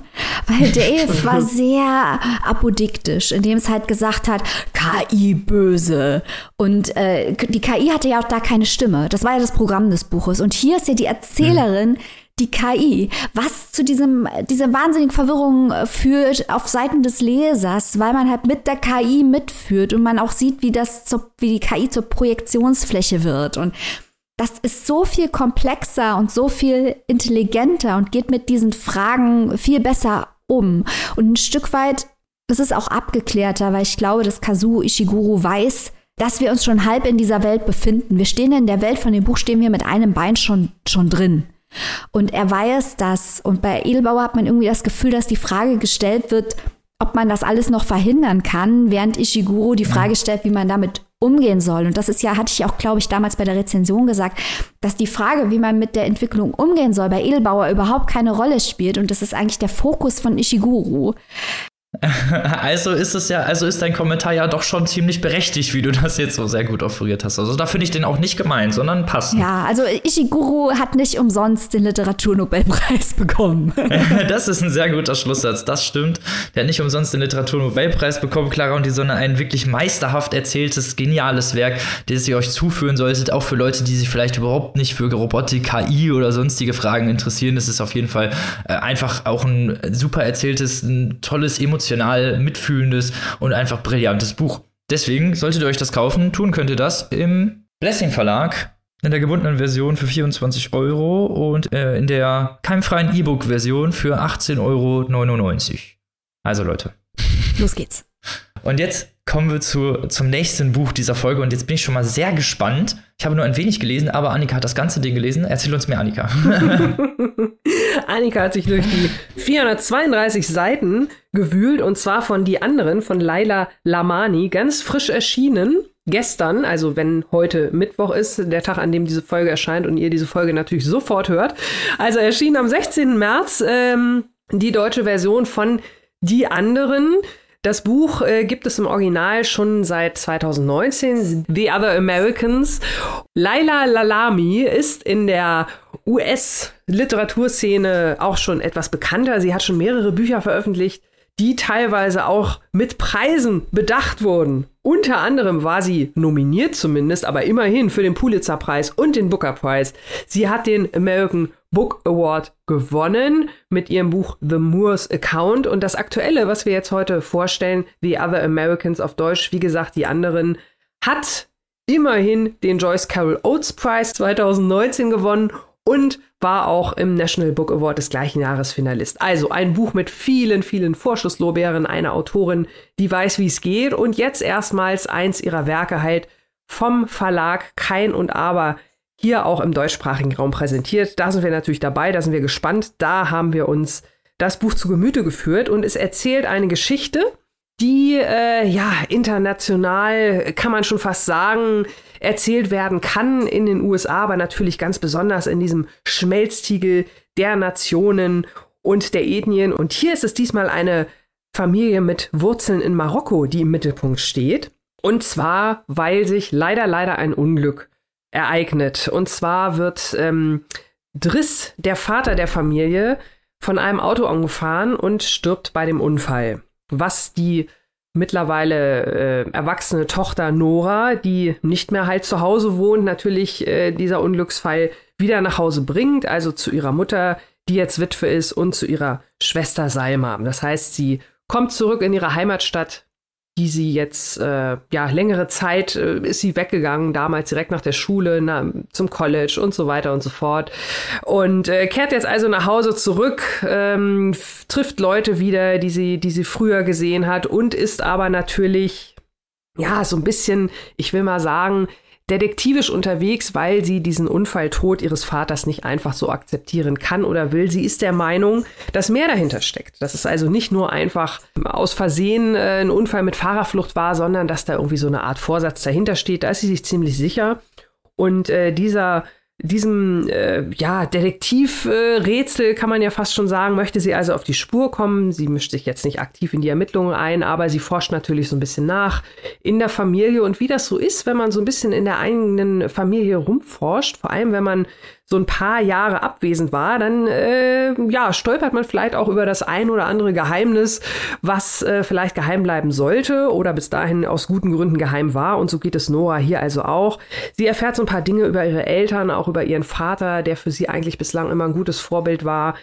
Weil <laughs> Dave war sehr apodiktisch, indem es halt gesagt hat, KI böse. Und äh, die KI hatte ja auch da keine Stimme. Das war ja das Programm des Buches. Und hier ist ja die Erzählerin, mhm die KI, was zu diesem, dieser wahnsinnigen Verwirrung äh, führt auf Seiten des Lesers, weil man halt mit der KI mitführt und man auch sieht, wie das, zur, wie die KI zur Projektionsfläche wird und das ist so viel komplexer und so viel intelligenter und geht mit diesen Fragen viel besser um. Und ein Stück weit, das ist auch abgeklärter, weil ich glaube, dass Kazuo Ishiguro weiß, dass wir uns schon halb in dieser Welt befinden. Wir stehen in der Welt von dem Buch, stehen wir mit einem Bein schon, schon drin. Und er weiß das. Und bei Edelbauer hat man irgendwie das Gefühl, dass die Frage gestellt wird, ob man das alles noch verhindern kann, während Ishiguro die Frage stellt, wie man damit umgehen soll. Und das ist ja, hatte ich auch, glaube ich, damals bei der Rezension gesagt, dass die Frage, wie man mit der Entwicklung umgehen soll, bei Edelbauer überhaupt keine Rolle spielt. Und das ist eigentlich der Fokus von Ishiguro. <laughs> Also ist es ja, also ist dein Kommentar ja doch schon ziemlich berechtigt, wie du das jetzt so sehr gut offeriert hast. Also da finde ich den auch nicht gemeint, sondern passend. Ja, also Ishiguro hat nicht umsonst den Literaturnobelpreis <laughs> bekommen. <laughs> das ist ein sehr guter Schlusssatz, das stimmt. Der hat nicht umsonst den Literaturnobelpreis bekommen, Clara und die Sonne, ein wirklich meisterhaft erzähltes, geniales Werk, das ihr euch zuführen solltet, auch für Leute, die sich vielleicht überhaupt nicht für Robotik, KI oder sonstige Fragen interessieren. Das ist auf jeden Fall äh, einfach auch ein super erzähltes, ein tolles, emotionales emotional mitfühlendes und einfach brillantes Buch. Deswegen solltet ihr euch das kaufen. Tun könnt ihr das im Blessing Verlag in der gebundenen Version für 24 Euro und äh, in der keimfreien E-Book-Version für 18,99 Euro. Also Leute. Los geht's. Und jetzt kommen wir zu, zum nächsten Buch dieser Folge und jetzt bin ich schon mal sehr gespannt. Ich habe nur ein wenig gelesen, aber Annika hat das ganze Ding gelesen. Erzähl uns mehr, Annika. <laughs> Annika hat sich durch die 432 Seiten gewühlt und zwar von die anderen, von Laila Lamani, ganz frisch erschienen. Gestern, also wenn heute Mittwoch ist, der Tag, an dem diese Folge erscheint und ihr diese Folge natürlich sofort hört. Also erschien am 16. März ähm, die deutsche Version von Die anderen. Das Buch äh, gibt es im Original schon seit 2019, The Other Americans. Laila Lalami ist in der US-Literaturszene auch schon etwas bekannter. Sie hat schon mehrere Bücher veröffentlicht, die teilweise auch mit Preisen bedacht wurden. Unter anderem war sie nominiert zumindest, aber immerhin für den Pulitzer-Preis und den Booker-Preis. Sie hat den American Book Award gewonnen mit ihrem Buch The Moors Account. Und das Aktuelle, was wir jetzt heute vorstellen, The Other Americans auf Deutsch, wie gesagt, die anderen, hat immerhin den Joyce Carol Oates Prize 2019 gewonnen und war auch im National Book Award des gleichen Jahres Finalist. Also ein Buch mit vielen, vielen Vorschusslorbeeren, eine Autorin, die weiß, wie es geht und jetzt erstmals eins ihrer Werke halt vom Verlag Kein und Aber hier auch im deutschsprachigen Raum präsentiert. Da sind wir natürlich dabei, da sind wir gespannt. Da haben wir uns das Buch zu Gemüte geführt und es erzählt eine Geschichte, die äh, ja international kann man schon fast sagen erzählt werden kann in den USA, aber natürlich ganz besonders in diesem Schmelztiegel der Nationen und der Ethnien. Und hier ist es diesmal eine Familie mit Wurzeln in Marokko, die im Mittelpunkt steht. Und zwar, weil sich leider, leider ein Unglück ereignet. Und zwar wird ähm, Driss, der Vater der Familie, von einem Auto angefahren und stirbt bei dem Unfall was die mittlerweile äh, erwachsene Tochter Nora, die nicht mehr halt zu Hause wohnt, natürlich äh, dieser Unglücksfall wieder nach Hause bringt, also zu ihrer Mutter, die jetzt Witwe ist, und zu ihrer Schwester Salma. Das heißt, sie kommt zurück in ihre Heimatstadt die sie jetzt, äh, ja, längere Zeit äh, ist sie weggegangen, damals direkt nach der Schule, na, zum College und so weiter und so fort. Und äh, kehrt jetzt also nach Hause zurück, ähm, trifft Leute wieder, die sie, die sie früher gesehen hat und ist aber natürlich, ja, so ein bisschen, ich will mal sagen, detektivisch unterwegs, weil sie diesen Unfalltod ihres Vaters nicht einfach so akzeptieren kann oder will. Sie ist der Meinung, dass mehr dahinter steckt. Dass es also nicht nur einfach aus Versehen äh, ein Unfall mit Fahrerflucht war, sondern dass da irgendwie so eine Art Vorsatz dahinter steht. Da ist sie sich ziemlich sicher. Und äh, dieser diesem äh, ja, Detektivrätsel äh, kann man ja fast schon sagen, möchte sie also auf die Spur kommen. Sie mischt sich jetzt nicht aktiv in die Ermittlungen ein, aber sie forscht natürlich so ein bisschen nach in der Familie und wie das so ist, wenn man so ein bisschen in der eigenen Familie rumforscht, vor allem wenn man so ein paar Jahre abwesend war, dann äh, ja, stolpert man vielleicht auch über das ein oder andere Geheimnis, was äh, vielleicht geheim bleiben sollte oder bis dahin aus guten Gründen geheim war. Und so geht es Nora hier also auch. Sie erfährt so ein paar Dinge über ihre Eltern, auch über ihren Vater, der für sie eigentlich bislang immer ein gutes Vorbild war,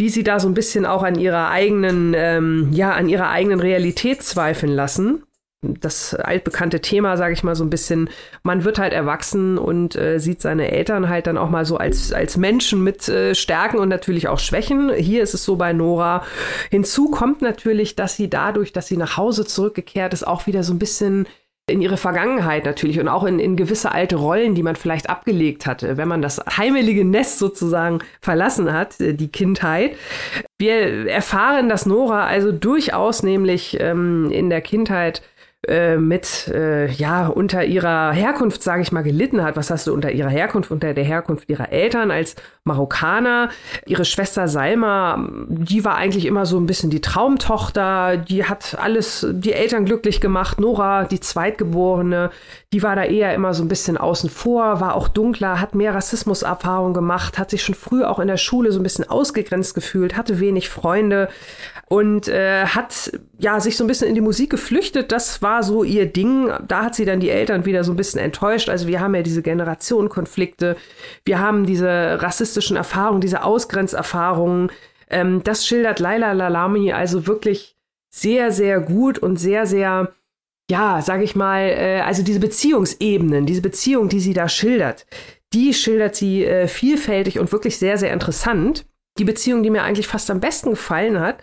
die sie da so ein bisschen auch an ihrer eigenen, ähm, ja, an ihrer eigenen Realität zweifeln lassen das altbekannte Thema, sage ich mal so ein bisschen, man wird halt erwachsen und äh, sieht seine Eltern halt dann auch mal so als, als Menschen mit äh, Stärken und natürlich auch Schwächen. Hier ist es so bei Nora. Hinzu kommt natürlich, dass sie dadurch, dass sie nach Hause zurückgekehrt ist, auch wieder so ein bisschen in ihre Vergangenheit natürlich und auch in, in gewisse alte Rollen, die man vielleicht abgelegt hatte, wenn man das heimelige Nest sozusagen verlassen hat, äh, die Kindheit. Wir erfahren, dass Nora also durchaus nämlich ähm, in der Kindheit äh, mit, äh, ja, unter ihrer Herkunft, sage ich mal, gelitten hat. Was hast du unter ihrer Herkunft, unter der Herkunft ihrer Eltern als Marokkaner? Ihre Schwester Salma, die war eigentlich immer so ein bisschen die Traumtochter, die hat alles, die Eltern glücklich gemacht. Nora, die Zweitgeborene, die war da eher immer so ein bisschen außen vor, war auch dunkler, hat mehr Rassismuserfahrung gemacht, hat sich schon früh auch in der Schule so ein bisschen ausgegrenzt gefühlt, hatte wenig Freunde und äh, hat ja sich so ein bisschen in die Musik geflüchtet. Das war so ihr Ding. Da hat sie dann die Eltern wieder so ein bisschen enttäuscht. Also wir haben ja diese Generationenkonflikte, wir haben diese rassistischen Erfahrungen, diese Ausgrenzerfahrungen. Ähm, das schildert Laila Lalami also wirklich sehr, sehr gut und sehr, sehr ja, sag ich mal, äh, also diese Beziehungsebenen, diese Beziehung, die sie da schildert, die schildert sie äh, vielfältig und wirklich sehr, sehr interessant. Die Beziehung, die mir eigentlich fast am besten gefallen hat,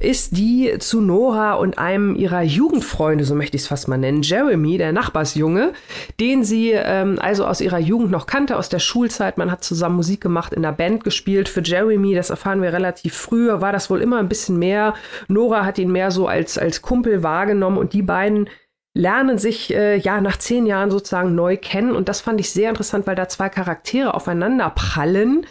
ist die zu Nora und einem ihrer Jugendfreunde, so möchte ich es fast mal nennen, Jeremy, der Nachbarsjunge, den sie ähm, also aus ihrer Jugend noch kannte, aus der Schulzeit. Man hat zusammen Musik gemacht, in der Band gespielt. Für Jeremy, das erfahren wir relativ früh, war das wohl immer ein bisschen mehr. Nora hat ihn mehr so als, als Kumpel wahrgenommen und die beiden lernen sich äh, ja nach zehn Jahren sozusagen neu kennen. Und das fand ich sehr interessant, weil da zwei Charaktere aufeinander prallen.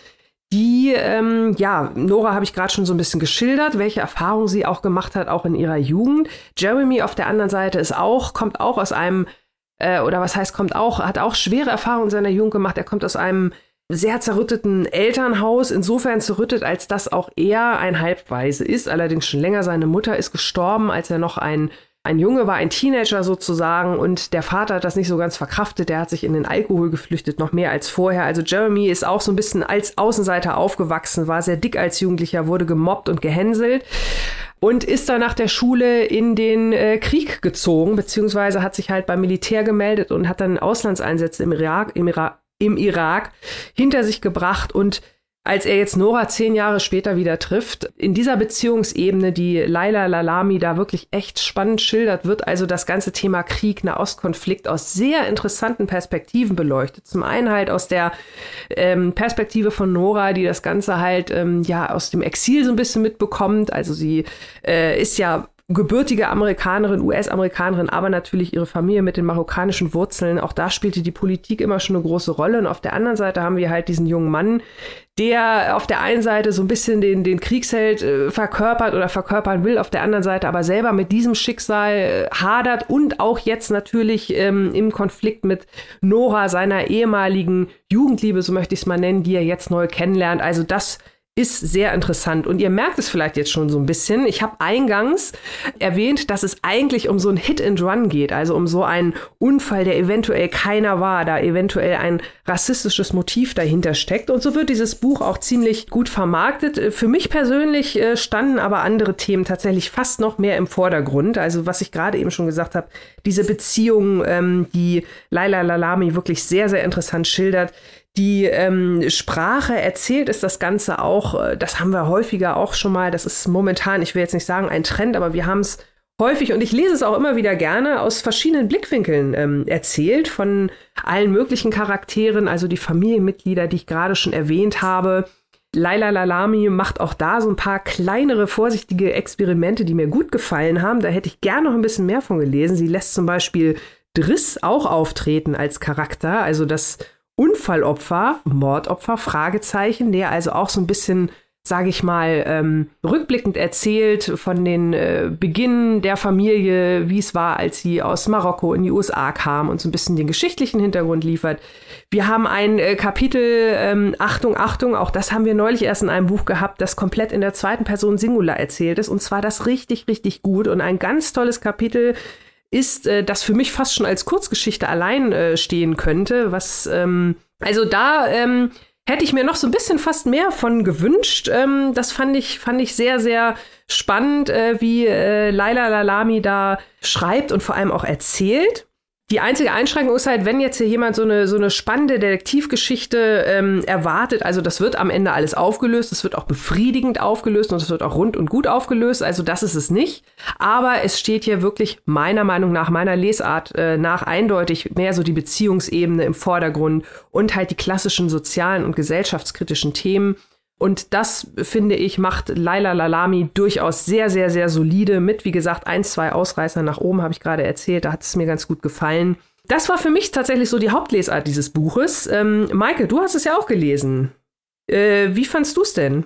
Die, ähm, ja, Nora habe ich gerade schon so ein bisschen geschildert, welche Erfahrungen sie auch gemacht hat, auch in ihrer Jugend. Jeremy auf der anderen Seite ist auch, kommt auch aus einem, äh, oder was heißt, kommt auch, hat auch schwere Erfahrungen in seiner Jugend gemacht. Er kommt aus einem sehr zerrütteten Elternhaus, insofern zerrüttet, als dass auch er ein Halbweise ist, allerdings schon länger. Seine Mutter ist gestorben, als er noch ein ein Junge war ein Teenager sozusagen und der Vater hat das nicht so ganz verkraftet. Der hat sich in den Alkohol geflüchtet, noch mehr als vorher. Also Jeremy ist auch so ein bisschen als Außenseiter aufgewachsen, war sehr dick als Jugendlicher, wurde gemobbt und gehänselt und ist dann nach der Schule in den äh, Krieg gezogen, beziehungsweise hat sich halt beim Militär gemeldet und hat dann Auslandseinsätze im Irak, im Irak, im Irak hinter sich gebracht und als er jetzt Nora zehn Jahre später wieder trifft, in dieser Beziehungsebene, die Laila Lalami da wirklich echt spannend schildert, wird also das ganze Thema Krieg, Nahostkonflikt aus sehr interessanten Perspektiven beleuchtet. Zum einen halt aus der ähm, Perspektive von Nora, die das Ganze halt ähm, ja aus dem Exil so ein bisschen mitbekommt. Also sie äh, ist ja gebürtige Amerikanerin, US-Amerikanerin, aber natürlich ihre Familie mit den marokkanischen Wurzeln. Auch da spielte die Politik immer schon eine große Rolle. Und auf der anderen Seite haben wir halt diesen jungen Mann, der auf der einen Seite so ein bisschen den, den Kriegsheld äh, verkörpert oder verkörpern will, auf der anderen Seite aber selber mit diesem Schicksal äh, hadert und auch jetzt natürlich ähm, im Konflikt mit Nora, seiner ehemaligen Jugendliebe, so möchte ich es mal nennen, die er jetzt neu kennenlernt. Also das ist sehr interessant. Und ihr merkt es vielleicht jetzt schon so ein bisschen. Ich habe eingangs erwähnt, dass es eigentlich um so ein Hit and Run geht, also um so einen Unfall, der eventuell keiner war, da eventuell ein rassistisches Motiv dahinter steckt. Und so wird dieses Buch auch ziemlich gut vermarktet. Für mich persönlich äh, standen aber andere Themen tatsächlich fast noch mehr im Vordergrund. Also was ich gerade eben schon gesagt habe, diese Beziehung, ähm, die Laila Lalami wirklich sehr, sehr interessant schildert die ähm, Sprache erzählt ist das Ganze auch, äh, das haben wir häufiger auch schon mal, das ist momentan, ich will jetzt nicht sagen ein Trend, aber wir haben es häufig und ich lese es auch immer wieder gerne aus verschiedenen Blickwinkeln ähm, erzählt von allen möglichen Charakteren, also die Familienmitglieder, die ich gerade schon erwähnt habe. Laila Lalami macht auch da so ein paar kleinere, vorsichtige Experimente, die mir gut gefallen haben. Da hätte ich gerne noch ein bisschen mehr von gelesen. Sie lässt zum Beispiel Driss auch auftreten als Charakter, also das Unfallopfer, Mordopfer, Fragezeichen, der also auch so ein bisschen, sage ich mal, ähm, rückblickend erzählt von den äh, Beginn der Familie, wie es war, als sie aus Marokko in die USA kam und so ein bisschen den geschichtlichen Hintergrund liefert. Wir haben ein äh, Kapitel, ähm, Achtung, Achtung, auch das haben wir neulich erst in einem Buch gehabt, das komplett in der zweiten Person Singular erzählt ist und zwar das richtig, richtig gut und ein ganz tolles Kapitel, ist, äh, das für mich fast schon als Kurzgeschichte allein äh, stehen könnte. Was, ähm, also da ähm, hätte ich mir noch so ein bisschen fast mehr von gewünscht. Ähm, das fand ich, fand ich sehr, sehr spannend, äh, wie äh, Laila Lalami da schreibt und vor allem auch erzählt. Die einzige Einschränkung ist halt, wenn jetzt hier jemand so eine, so eine spannende Detektivgeschichte ähm, erwartet, also das wird am Ende alles aufgelöst, es wird auch befriedigend aufgelöst und es wird auch rund und gut aufgelöst, also das ist es nicht. Aber es steht hier wirklich meiner Meinung nach, meiner Lesart äh, nach eindeutig mehr so die Beziehungsebene im Vordergrund und halt die klassischen sozialen und gesellschaftskritischen Themen. Und das, finde ich, macht Laila Lalami durchaus sehr, sehr, sehr solide mit, wie gesagt, ein, zwei Ausreißer nach oben, habe ich gerade erzählt. Da hat es mir ganz gut gefallen. Das war für mich tatsächlich so die Hauptlesart dieses Buches. Ähm, Maike, du hast es ja auch gelesen. Äh, wie fandst du es denn?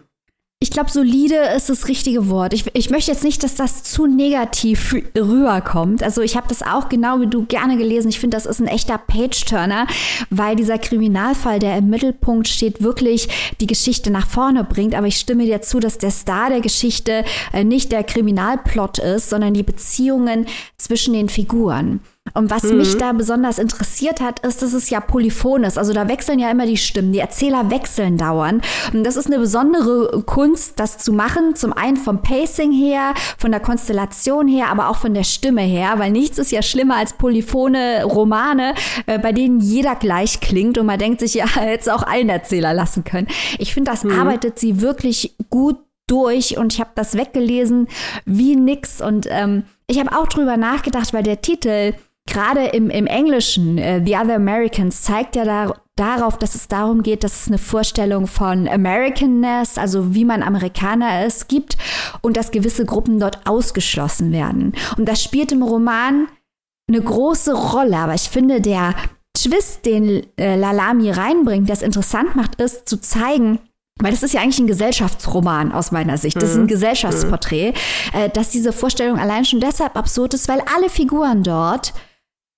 Ich glaube, solide ist das richtige Wort. Ich, ich möchte jetzt nicht, dass das zu negativ rüberkommt. Also ich habe das auch genau wie du gerne gelesen. Ich finde, das ist ein echter Page-Turner, weil dieser Kriminalfall, der im Mittelpunkt steht, wirklich die Geschichte nach vorne bringt. Aber ich stimme dir zu, dass der Star der Geschichte äh, nicht der Kriminalplot ist, sondern die Beziehungen zwischen den Figuren. Und was mhm. mich da besonders interessiert hat, ist, dass es ja polyphon ist. Also da wechseln ja immer die Stimmen. Die Erzähler wechseln dauernd. Und das ist eine besondere Kunst, das zu machen. Zum einen vom Pacing her, von der Konstellation her, aber auch von der Stimme her. Weil nichts ist ja schlimmer als polyphone Romane, äh, bei denen jeder gleich klingt. Und man denkt sich, ja, <laughs> hätte auch einen Erzähler lassen können. Ich finde, das mhm. arbeitet sie wirklich gut durch und ich habe das weggelesen wie nix. Und ähm, ich habe auch drüber nachgedacht, weil der Titel gerade im, im Englischen, äh, The Other Americans, zeigt ja da, darauf, dass es darum geht, dass es eine Vorstellung von Americanness, also wie man Amerikaner ist, gibt und dass gewisse Gruppen dort ausgeschlossen werden. Und das spielt im Roman eine große Rolle, aber ich finde, der Twist, den äh, Lalami reinbringt, der es interessant macht, ist zu zeigen, weil das ist ja eigentlich ein Gesellschaftsroman aus meiner Sicht. Das ist ein mhm. Gesellschaftsporträt, äh, dass diese Vorstellung allein schon deshalb absurd ist, weil alle Figuren dort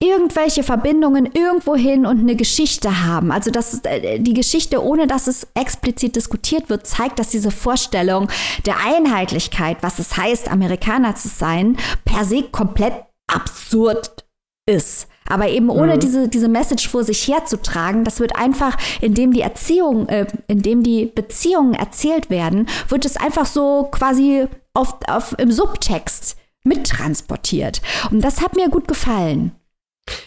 irgendwelche Verbindungen irgendwohin und eine Geschichte haben. Also dass äh, die Geschichte, ohne dass es explizit diskutiert wird, zeigt, dass diese Vorstellung der Einheitlichkeit, was es heißt, Amerikaner zu sein, per se komplett absurd ist. Aber eben ohne mhm. diese, diese Message vor sich herzutragen, das wird einfach, indem die Erziehung, äh, indem die Beziehungen erzählt werden, wird es einfach so quasi auf, auf, im Subtext mittransportiert. Und das hat mir gut gefallen.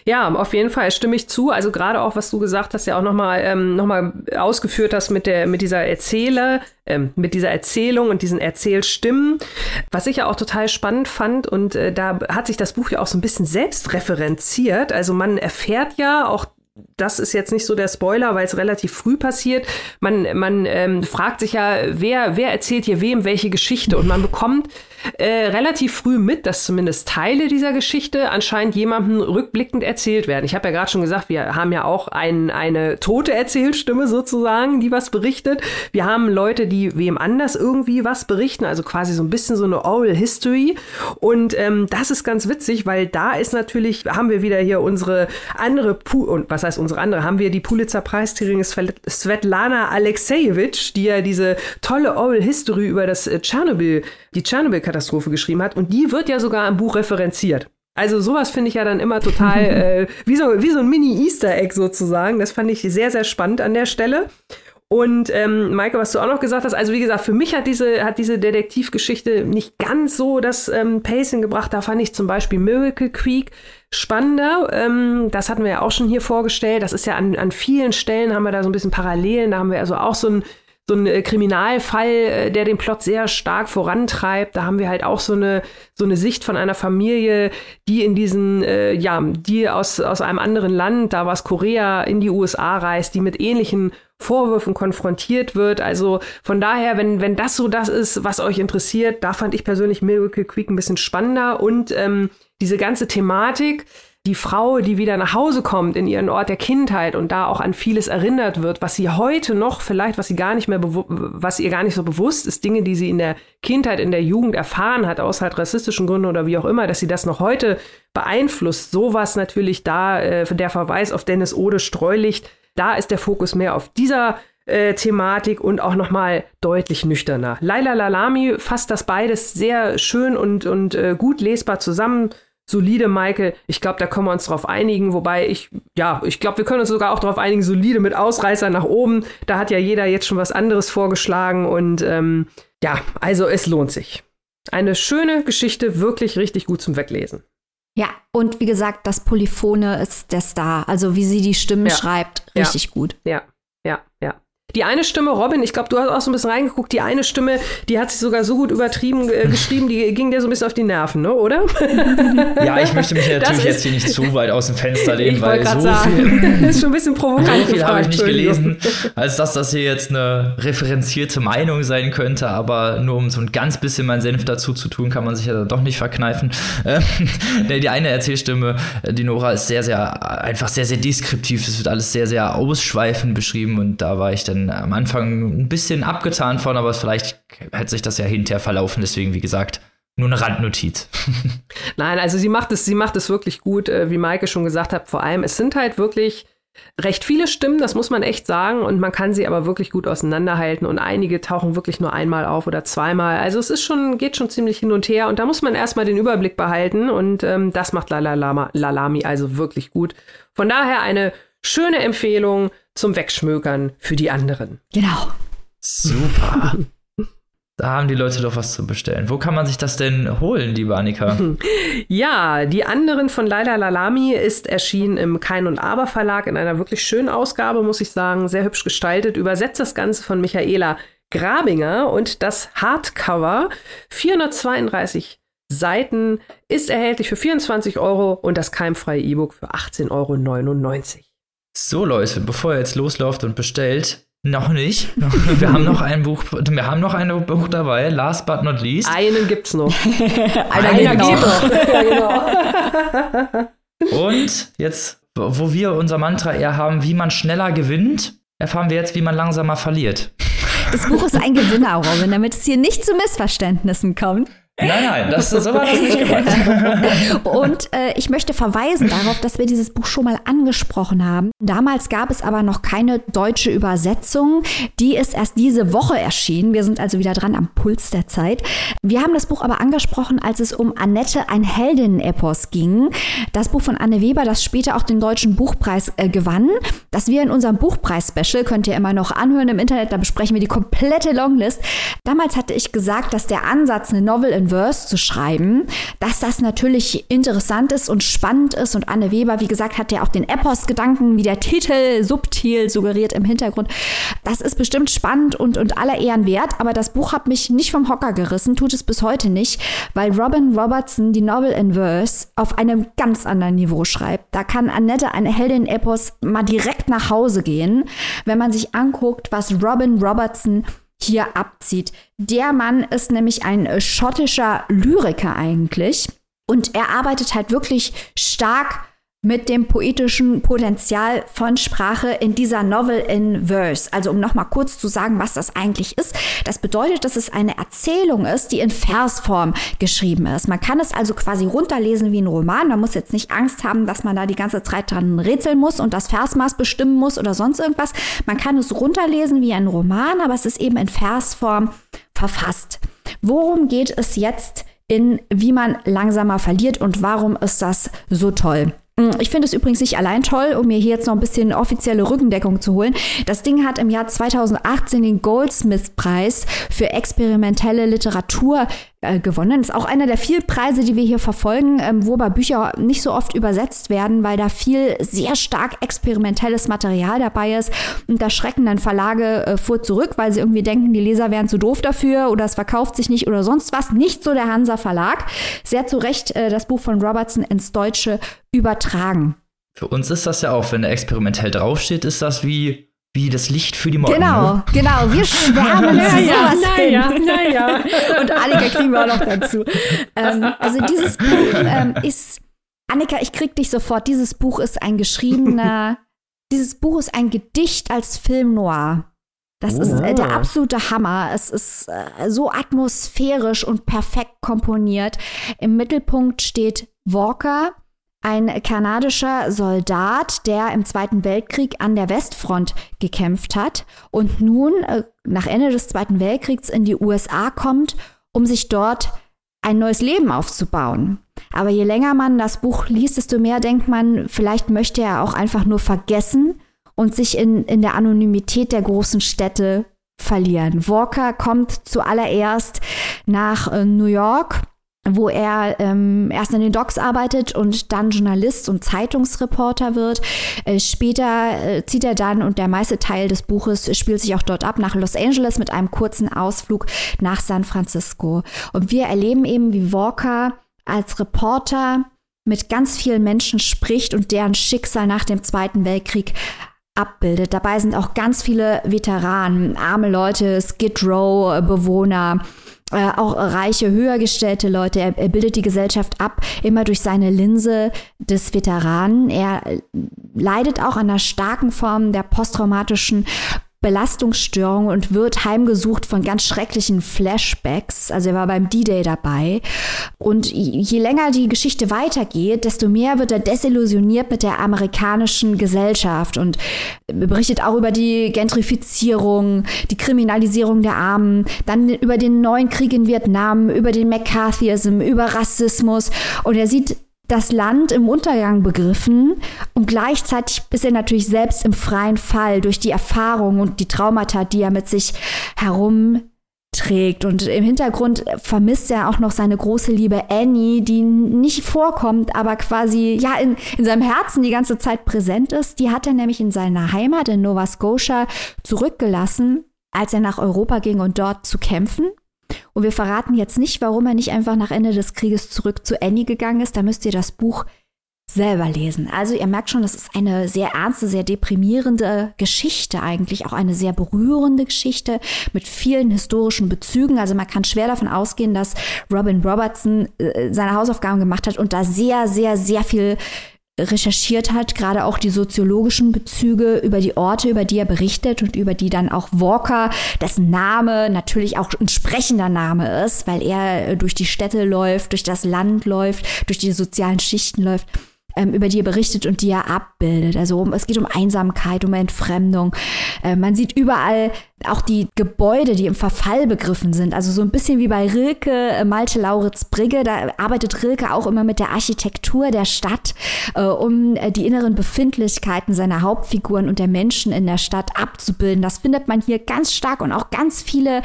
Ja, auf jeden Fall stimme ich zu. Also gerade auch, was du gesagt hast, ja auch nochmal ähm, noch ausgeführt hast mit der mit dieser Erzähler, ähm, mit dieser Erzählung und diesen Erzählstimmen, was ich ja auch total spannend fand. Und äh, da hat sich das Buch ja auch so ein bisschen selbst referenziert. Also man erfährt ja auch das ist jetzt nicht so der Spoiler, weil es relativ früh passiert. Man, man ähm, fragt sich ja, wer, wer erzählt hier wem welche Geschichte? Und man bekommt äh, relativ früh mit, dass zumindest Teile dieser Geschichte anscheinend jemandem rückblickend erzählt werden. Ich habe ja gerade schon gesagt, wir haben ja auch ein, eine tote Erzählstimme sozusagen, die was berichtet. Wir haben Leute, die wem anders irgendwie was berichten, also quasi so ein bisschen so eine Oral History. Und ähm, das ist ganz witzig, weil da ist natürlich, haben wir wieder hier unsere andere, Pu und was heißt unsere andere, haben wir die Pulitzer-Preisträgerin Svetlana Alexejewitsch, die ja diese tolle Oral History über das äh, Tschernobyl, die Tschernobyl-Katastrophe geschrieben hat. Und die wird ja sogar im Buch referenziert. Also sowas finde ich ja dann immer total <laughs> äh, wie, so, wie so ein Mini-Easter Egg sozusagen. Das fand ich sehr, sehr spannend an der Stelle. Und ähm, Maike, was du auch noch gesagt hast, also wie gesagt, für mich hat diese, hat diese Detektivgeschichte nicht ganz so das ähm, Pacing gebracht. Da fand ich zum Beispiel Miracle Creek spannender. Ähm, das hatten wir ja auch schon hier vorgestellt. Das ist ja an, an vielen Stellen haben wir da so ein bisschen Parallelen. Da haben wir also auch so ein so ein äh, Kriminalfall, äh, der den Plot sehr stark vorantreibt. Da haben wir halt auch so eine, so eine Sicht von einer Familie, die in diesen, äh, ja, die aus, aus einem anderen Land, da war es Korea, in die USA reist, die mit ähnlichen Vorwürfen konfrontiert wird. Also von daher, wenn, wenn das so das ist, was euch interessiert, da fand ich persönlich Miracle Creek ein bisschen spannender und ähm, diese ganze Thematik, die Frau, die wieder nach Hause kommt in ihren Ort der Kindheit und da auch an vieles erinnert wird, was sie heute noch vielleicht, was sie gar nicht mehr, was ihr gar nicht so bewusst ist, Dinge, die sie in der Kindheit, in der Jugend erfahren hat, aus halt rassistischen Gründen oder wie auch immer, dass sie das noch heute beeinflusst. Sowas natürlich da, äh, der Verweis auf Dennis Ode Streulicht, da ist der Fokus mehr auf dieser äh, Thematik und auch nochmal deutlich nüchterner. Laila Lalami fasst das beides sehr schön und, und äh, gut lesbar zusammen. Solide, Maike, ich glaube, da können wir uns drauf einigen, wobei ich, ja, ich glaube, wir können uns sogar auch darauf einigen, solide mit Ausreißer nach oben. Da hat ja jeder jetzt schon was anderes vorgeschlagen und ähm, ja, also es lohnt sich. Eine schöne Geschichte, wirklich richtig gut zum Weglesen. Ja, und wie gesagt, das Polyphone ist der Star. Also wie sie die Stimmen ja. schreibt, richtig ja. gut. Ja, ja, ja. Die eine Stimme, Robin, ich glaube, du hast auch so ein bisschen reingeguckt, die eine Stimme, die hat sich sogar so gut übertrieben äh, geschrieben, die ging dir so ein bisschen auf die Nerven, ne, oder? Ja, ich möchte mich <laughs> natürlich jetzt hier nicht zu weit aus dem Fenster lehnen, weil so sagen, viel, <laughs> das ist schon ein bisschen provokant. So viel habe ich nicht gelesen, als dass das hier jetzt eine referenzierte Meinung sein könnte, aber nur um so ein ganz bisschen mein Senf dazu zu tun, kann man sich ja doch nicht verkneifen. Ähm, <laughs> die eine Erzählstimme, äh, die Nora, ist sehr, sehr, einfach sehr, sehr deskriptiv. Es wird alles sehr, sehr ausschweifend beschrieben und da war ich dann am Anfang ein bisschen abgetan von, aber vielleicht hätte sich das ja hinterher verlaufen. Deswegen, wie gesagt, nur eine Randnotiz. <laughs> Nein, also sie macht es, sie macht es wirklich gut, äh, wie Maike schon gesagt hat. Vor allem, es sind halt wirklich recht viele Stimmen, das muss man echt sagen, und man kann sie aber wirklich gut auseinanderhalten und einige tauchen wirklich nur einmal auf oder zweimal. Also es ist schon, geht schon ziemlich hin und her und da muss man erstmal den Überblick behalten und ähm, das macht Lalami also wirklich gut. Von daher eine schöne Empfehlung zum Wegschmökern für die anderen. Genau. Super. <laughs> Da haben die Leute doch was zu bestellen. Wo kann man sich das denn holen, liebe Annika? <laughs> Ja, die anderen von Laila Lalami ist erschienen im Kein und Aber Verlag in einer wirklich schönen Ausgabe, muss ich sagen. Sehr hübsch gestaltet. Übersetzt das Ganze von Michaela Grabinger und das Hardcover 432 Seiten ist erhältlich für 24 Euro und das keimfreie E-Book für 18,99 Euro. So, Leute, bevor ihr jetzt loslauft und bestellt, noch nicht. <laughs> Wir haben noch ein Buch, wir haben noch ein Buch dabei, last but not least. Einen gibt's noch. <laughs> Einer, Einer geht noch. <laughs> ja, genau. Und jetzt, wo wir unser Mantra eher haben, wie man schneller gewinnt, erfahren wir jetzt, wie man langsamer verliert. Das Buch ist ein Gewinner, Robin, damit es hier nicht zu Missverständnissen kommt. Nein, nein, <laughs> das, so war das nicht gemeint. <laughs> Und äh, ich möchte verweisen darauf, dass wir dieses Buch schon mal angesprochen haben. Damals gab es aber noch keine deutsche Übersetzung. Die ist erst diese Woche erschienen. Wir sind also wieder dran am Puls der Zeit. Wir haben das Buch aber angesprochen, als es um Annette, ein Heldinnen-Epos ging. Das Buch von Anne Weber, das später auch den Deutschen Buchpreis äh, gewann. Das wir in unserem Buchpreis-Special, könnt ihr immer noch anhören im Internet, da besprechen wir die komplette Longlist. Damals hatte ich gesagt, dass der Ansatz, eine Novel in in Verse zu schreiben, dass das natürlich interessant ist und spannend ist. Und Anne Weber, wie gesagt, hat ja auch den Epos-Gedanken, wie der Titel subtil suggeriert im Hintergrund. Das ist bestimmt spannend und, und aller Ehren wert, aber das Buch hat mich nicht vom Hocker gerissen, tut es bis heute nicht, weil Robin Robertson die Novel in Verse auf einem ganz anderen Niveau schreibt. Da kann Annette, eine Heldin-Epos, mal direkt nach Hause gehen, wenn man sich anguckt, was Robin Robertson hier abzieht. Der Mann ist nämlich ein äh, schottischer Lyriker eigentlich und er arbeitet halt wirklich stark mit dem poetischen Potenzial von Sprache in dieser Novel in Verse. Also um nochmal kurz zu sagen, was das eigentlich ist. Das bedeutet, dass es eine Erzählung ist, die in Versform geschrieben ist. Man kann es also quasi runterlesen wie ein Roman. Man muss jetzt nicht Angst haben, dass man da die ganze Zeit dran rätseln muss und das Versmaß bestimmen muss oder sonst irgendwas. Man kann es runterlesen wie ein Roman, aber es ist eben in Versform verfasst. Worum geht es jetzt in Wie man langsamer verliert und warum ist das so toll? Mm, ich finde es übrigens nicht allein toll, um mir hier jetzt noch ein bisschen offizielle Rückendeckung zu holen. Das Ding hat im Jahr 2018 den Goldsmith-Preis für experimentelle Literatur äh, gewonnen. Ist auch einer der vielen Preise, die wir hier verfolgen, ähm, wobei Bücher nicht so oft übersetzt werden, weil da viel sehr stark experimentelles Material dabei ist. Und da schrecken dann Verlage äh, vor zurück, weil sie irgendwie denken, die Leser wären zu doof dafür oder es verkauft sich nicht oder sonst was. Nicht so der Hansa Verlag. Sehr zu Recht äh, das Buch von Robertson ins Deutsche übertragen. Für uns ist das ja auch, wenn da experimentell draufsteht, ist das wie, wie das Licht für die Morgen. Genau, ne? genau. Wir <laughs> schwärmen zu ja, sowas naja, hin. naja. <laughs> Und Annika kriegen wir auch noch dazu. ähm, also dieses Buch ähm, ist, Annika, ich krieg dich sofort. Dieses Buch ist ein geschriebener, <laughs> dieses Buch ist ein Gedicht als Film noir. Das ist äh, der absolute Hammer. Es ist äh, so atmosphärisch und perfekt komponiert. Im Mittelpunkt steht Walker, ein kanadischer Soldat, der im Zweiten Weltkrieg an der Westfront gekämpft hat und nun äh, nach Ende des Zweiten Weltkriegs in die USA kommt, um sich dort ein neues Leben aufzubauen. Aber je länger man das Buch liest, desto mehr denkt man, vielleicht möchte er auch einfach nur vergessen und sich in, in der Anonymität der großen Städte verlieren. Walker kommt zuallererst nach äh, New York wo er ähm, erst in den Docks arbeitet und dann Journalist und Zeitungsreporter wird. Äh, später äh, zieht er dann, und der meiste Teil des Buches spielt sich auch dort ab, nach Los Angeles mit einem kurzen Ausflug nach San Francisco. Und wir erleben eben, wie Walker als Reporter mit ganz vielen Menschen spricht und deren Schicksal nach dem Zweiten Weltkrieg abbildet. Dabei sind auch ganz viele Veteranen, arme Leute, Skid Row-Bewohner, äh, auch reiche, höher gestellte Leute. Er, er, bildet die Gesellschaft ab, immer durch seine Linse des Veteranen. Er leidet auch an einer starken Form der posttraumatischen Belastungsstörung und wird heimgesucht von ganz schrecklichen Flashbacks. Also er war beim D-Day dabei. Und je länger die Geschichte weitergeht, desto mehr wird er desillusioniert mit der amerikanischen Gesellschaft und berichtet auch über die Gentrifizierung, die Kriminalisierung der Armen, dann über den neuen Krieg in Vietnam, über den McCarthyism, über Rassismus. Und er sieht das Land im Untergang begriffen und gleichzeitig ist er natürlich selbst im freien Fall durch die Erfahrung und die Traumata, die er mit sich herumträgt. Und im Hintergrund vermisst er auch noch seine große Liebe Annie, die nicht vorkommt, aber quasi ja in, in seinem Herzen die ganze Zeit präsent ist. Die hat er nämlich in seiner Heimat in Nova Scotia zurückgelassen, als er nach Europa ging und dort zu kämpfen. Und wir verraten jetzt nicht, warum er nicht einfach nach Ende des Krieges zurück zu Annie gegangen ist. Da müsst ihr das Buch selber lesen. Also ihr merkt schon, das ist eine sehr ernste, sehr deprimierende Geschichte eigentlich, auch eine sehr berührende Geschichte mit vielen historischen Bezügen. Also man kann schwer davon ausgehen, dass Robin Robertson äh, seine Hausaufgaben gemacht hat und da sehr, sehr, sehr viel recherchiert hat, gerade auch die soziologischen Bezüge über die Orte, über die er berichtet und über die dann auch Walker, dessen Name natürlich auch ein sprechender Name ist, weil er durch die Städte läuft, durch das Land läuft, durch die sozialen Schichten läuft, ähm, über die er berichtet und die er abbildet. Also es geht um Einsamkeit, um Entfremdung. Äh, man sieht überall auch die Gebäude, die im Verfall begriffen sind. Also so ein bisschen wie bei Rilke, äh, Malte Lauritz Brigge, da arbeitet Rilke auch immer mit der Architektur der Stadt, äh, um äh, die inneren Befindlichkeiten seiner Hauptfiguren und der Menschen in der Stadt abzubilden. Das findet man hier ganz stark und auch ganz viele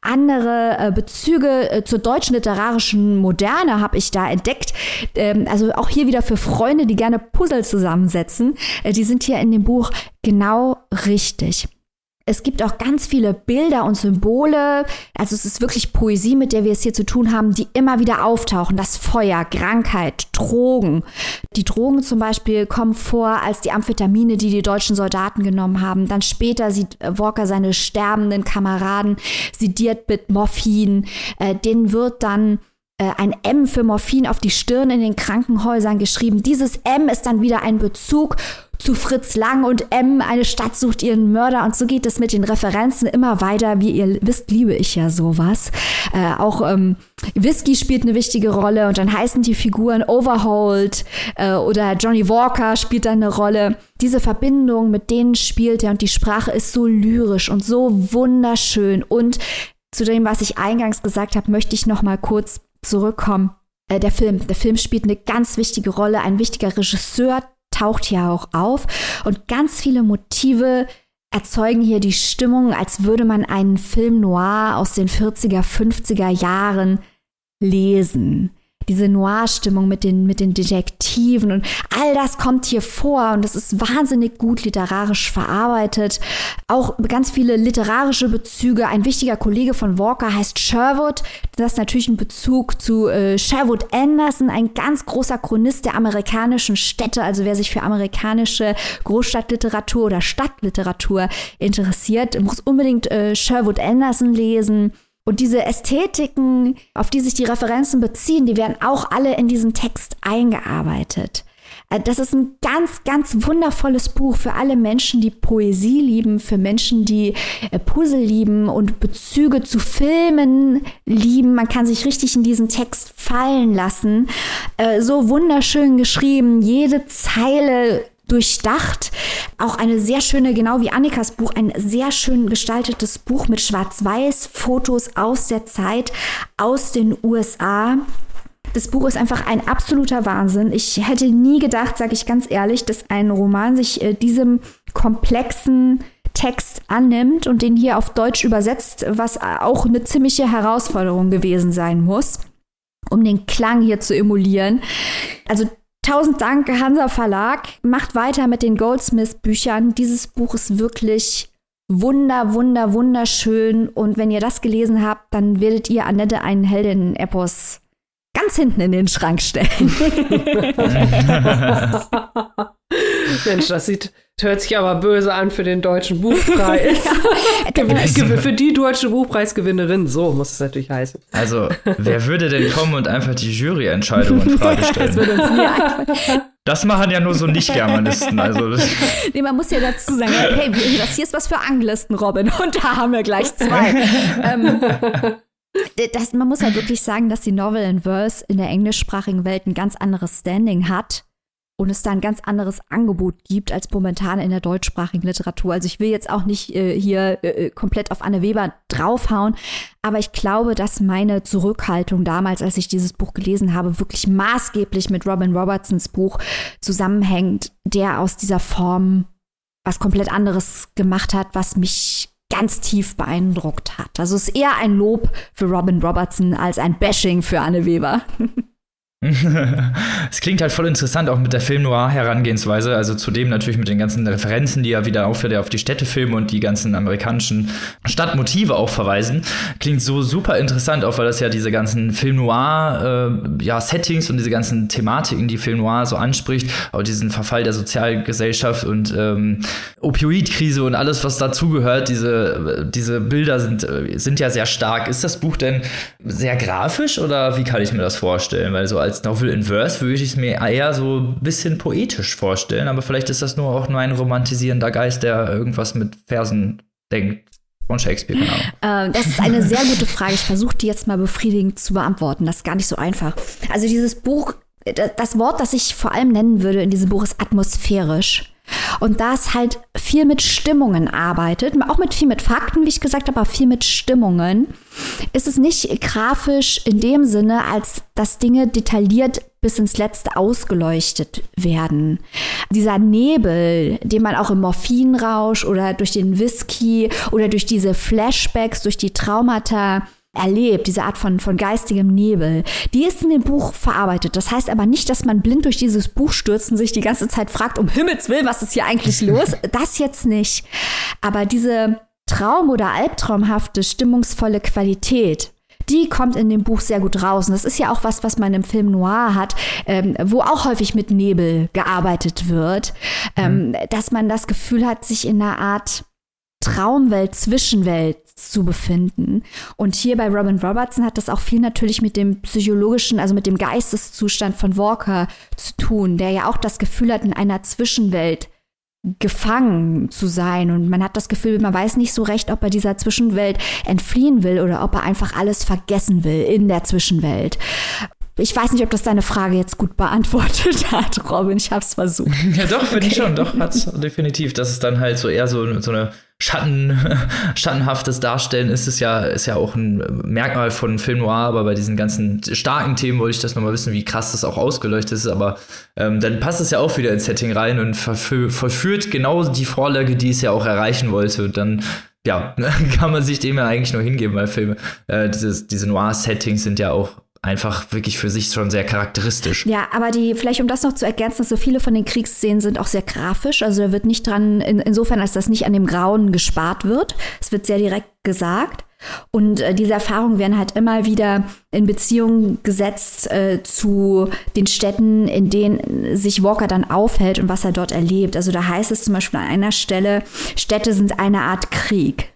andere äh, Bezüge äh, zur deutschen literarischen Moderne habe ich da entdeckt. Ähm, also auch hier wieder für Freunde, die gerne Puzzle zusammensetzen. Äh, die sind hier in dem Buch genau richtig. Es gibt auch ganz viele Bilder und Symbole. Also es ist wirklich Poesie, mit der wir es hier zu tun haben, die immer wieder auftauchen. Das Feuer, Krankheit, Drogen. Die Drogen zum Beispiel kommen vor als die Amphetamine, die die deutschen Soldaten genommen haben. Dann später sieht Walker seine sterbenden Kameraden sediert mit Morphin. Äh, denen wird dann äh, ein M für Morphin auf die Stirn in den Krankenhäusern geschrieben. Dieses M ist dann wieder ein Bezug zu Fritz Lang und M, eine Stadt sucht ihren Mörder. Und so geht es mit den Referenzen immer weiter. Wie ihr wisst, liebe ich ja sowas. Äh, auch ähm, Whisky spielt eine wichtige Rolle und dann heißen die Figuren Overhauled äh, oder Johnny Walker spielt dann eine Rolle. Diese Verbindung, mit denen spielt er und die Sprache ist so lyrisch und so wunderschön. Und zu dem, was ich eingangs gesagt habe, möchte ich noch mal kurz zurückkommen. Äh, der Film, der Film spielt eine ganz wichtige Rolle. Ein wichtiger Regisseur taucht hier auch auf. Und ganz viele Motive erzeugen hier die Stimmung, als würde man einen Film noir aus den 40er, 50er Jahren lesen diese Noir-Stimmung mit den, mit den Detektiven und all das kommt hier vor und das ist wahnsinnig gut literarisch verarbeitet. Auch ganz viele literarische Bezüge. Ein wichtiger Kollege von Walker heißt Sherwood. Das ist natürlich ein Bezug zu äh, Sherwood Anderson, ein ganz großer Chronist der amerikanischen Städte. Also wer sich für amerikanische Großstadtliteratur oder Stadtliteratur interessiert, muss unbedingt äh, Sherwood Anderson lesen. Und diese Ästhetiken, auf die sich die Referenzen beziehen, die werden auch alle in diesen Text eingearbeitet. Äh, das ist ein ganz, ganz wundervolles Buch für alle Menschen, die Poesie lieben, für Menschen, die äh, Puzzle lieben und Bezüge zu Filmen lieben. Man kann sich richtig in diesen Text fallen lassen. Äh, so wunderschön geschrieben. Jede Zeile durchdacht. Auch eine sehr schöne, genau wie Annikas Buch, ein sehr schön gestaltetes Buch mit Schwarz-Weiß-Fotos aus der Zeit, aus den USA. Das Buch ist einfach ein absoluter Wahnsinn. Ich hätte nie gedacht, sage ich ganz ehrlich, dass ein Roman sich äh, diesem komplexen Text annimmt und den hier auf Deutsch übersetzt, was auch eine ziemliche Herausforderung gewesen sein muss, um den Klang hier zu emulieren. Also Tausend Dank, Hansa Verlag. Macht weiter mit den Goldsmith-Büchern. Dieses Buch ist wirklich wunder, wunder, wunderschön. Und wenn ihr das gelesen habt, dann werdet ihr Annette einen Heldinnen-Epos ganz hinten in den Schrank stellen. <laughs> Mensch, das sieht, hört sich aber böse an für den deutschen Buchpreis. <laughs> ja, <laughs> für die deutsche Buchpreisgewinnerin, so muss es natürlich heißen. Also, wer würde denn kommen und einfach die Juryentscheidung in Frage stellen? das, das machen ja nur so Nicht-Germanisten. Also nee, man muss ja dazu sagen, hey, das hier ist was für Anglisten, Robin. Und da haben wir gleich zwei. ähm, das, man muss ja wirklich sagen, dass die Novel in Verse in der englischsprachigen Welt ein ganz anderes Standing hat und es da ein ganz anderes Angebot gibt als momentan in der deutschsprachigen Literatur. Also ich will jetzt auch nicht äh, hier äh, komplett auf Anne Weber draufhauen, aber ich glaube, dass meine Zurückhaltung damals, als ich dieses Buch gelesen habe, wirklich maßgeblich mit Robin Robertsons Buch zusammenhängt, der aus dieser Form was komplett anderes gemacht hat, was mich ganz tief beeindruckt hat. Also es ist eher ein Lob für Robin Robertson als ein Bashing für Anne Weber. <laughs> Es klingt halt voll interessant, auch mit der Film-Noir-Herangehensweise. Also zudem natürlich mit den ganzen Referenzen, die ja wieder auf, auf die Städtefilme und die ganzen amerikanischen Stadtmotive auch verweisen. Klingt so super interessant, auch weil das ja diese ganzen Film-Noir-Settings äh, und diese ganzen Thematiken, die Film-Noir so anspricht, auch diesen Verfall der Sozialgesellschaft und ähm, Opioidkrise und alles, was dazugehört. Diese, diese Bilder sind, sind ja sehr stark. Ist das Buch denn sehr grafisch oder wie kann ich mir das vorstellen? Weil so als als Novel in Verse würde ich es mir eher so ein bisschen poetisch vorstellen, aber vielleicht ist das nur auch nur ein romantisierender Geist, der irgendwas mit Versen denkt. Von Shakespeare, genau. Das ist eine sehr gute Frage. Ich versuche die jetzt mal befriedigend zu beantworten. Das ist gar nicht so einfach. Also dieses Buch das Wort, das ich vor allem nennen würde in diesem Buch, ist atmosphärisch. Und da es halt viel mit Stimmungen arbeitet, auch mit viel mit Fakten, wie ich gesagt habe, aber viel mit Stimmungen, ist es nicht grafisch in dem Sinne, als dass Dinge detailliert bis ins Letzte ausgeleuchtet werden. Dieser Nebel, den man auch im Morphinrausch oder durch den Whisky oder durch diese Flashbacks, durch die Traumata erlebt, diese Art von, von geistigem Nebel, die ist in dem Buch verarbeitet. Das heißt aber nicht, dass man blind durch dieses Buch stürzt und sich die ganze Zeit fragt, um Himmels Willen, was ist hier eigentlich <laughs> los? Das jetzt nicht. Aber diese Traum- oder Albtraumhafte, stimmungsvolle Qualität, die kommt in dem Buch sehr gut raus. Und das ist ja auch was, was man im Film Noir hat, ähm, wo auch häufig mit Nebel gearbeitet wird, ähm, mhm. dass man das Gefühl hat, sich in einer Art Traumwelt, Zwischenwelt zu befinden. Und hier bei Robin Robertson hat das auch viel natürlich mit dem psychologischen, also mit dem Geisteszustand von Walker zu tun, der ja auch das Gefühl hat, in einer Zwischenwelt gefangen zu sein. Und man hat das Gefühl, man weiß nicht so recht, ob er dieser Zwischenwelt entfliehen will oder ob er einfach alles vergessen will in der Zwischenwelt. Ich weiß nicht, ob das deine Frage jetzt gut beantwortet <laughs> hat, Robin. Ich habe es versucht. Ja, doch, finde ich schon. Doch, hat es definitiv. Das ist dann halt so eher so, so eine Schatten, <laughs> schattenhaftes Darstellen ist es ja, ist ja auch ein Merkmal von Film Noir, aber bei diesen ganzen starken Themen wollte ich das nochmal wissen, wie krass das auch ausgeleuchtet ist, aber ähm, dann passt es ja auch wieder ins Setting rein und verführt genau die Vorlage, die es ja auch erreichen wollte und dann ja, <laughs> kann man sich dem ja eigentlich nur hingeben, weil Filme, äh, dieses, diese Noir-Settings sind ja auch einfach wirklich für sich schon sehr charakteristisch. Ja, aber die, vielleicht um das noch zu ergänzen, so viele von den Kriegsszenen sind auch sehr grafisch. Also da wird nicht dran, in, insofern, als das nicht an dem Grauen gespart wird. Es wird sehr direkt gesagt. Und äh, diese Erfahrungen werden halt immer wieder in Beziehung gesetzt äh, zu den Städten, in denen sich Walker dann aufhält und was er dort erlebt. Also da heißt es zum Beispiel an einer Stelle, Städte sind eine Art Krieg.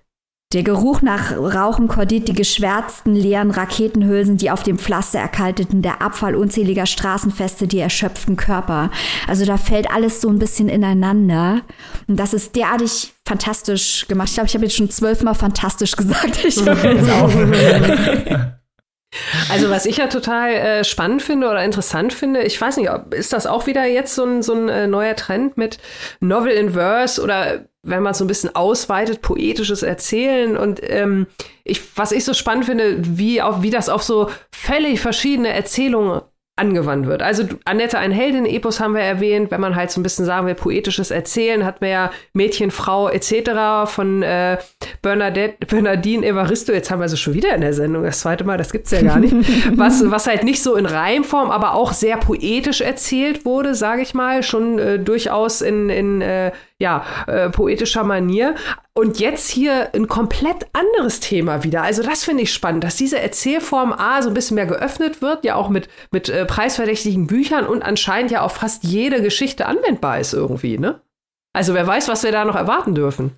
Der Geruch nach Rauchen kordiert die geschwärzten, leeren Raketenhülsen, die auf dem Pflaster erkalteten, der Abfall unzähliger Straßenfeste, die erschöpften Körper. Also da fällt alles so ein bisschen ineinander. Und das ist derartig fantastisch gemacht. Ich glaube, ich habe jetzt schon zwölfmal fantastisch gesagt. Ich. <laughs> Also was ich ja total äh, spannend finde oder interessant finde, ich weiß nicht, ist das auch wieder jetzt so ein, so ein äh, neuer Trend mit Novel in Verse oder wenn man so ein bisschen ausweitet, poetisches Erzählen und ähm, ich, was ich so spannend finde, wie, auf, wie das auf so völlig verschiedene Erzählungen angewandt wird. Also Annette, ein Heldin-Epos haben wir erwähnt, wenn man halt so ein bisschen sagen will, poetisches Erzählen, hat man ja Mädchen, Frau etc. von äh, Bernadette, Bernardine Evaristo, jetzt haben wir sie schon wieder in der Sendung, das zweite Mal, das gibt's ja gar nicht, <laughs> was, was halt nicht so in Reimform, aber auch sehr poetisch erzählt wurde, sage ich mal, schon äh, durchaus in, in äh, ja, äh, poetischer Manier. Und jetzt hier ein komplett anderes Thema wieder. Also das finde ich spannend, dass diese Erzählform A so ein bisschen mehr geöffnet wird, ja auch mit, mit äh, preisverdächtigen Büchern und anscheinend ja auf fast jede Geschichte anwendbar ist irgendwie, ne? Also wer weiß, was wir da noch erwarten dürfen.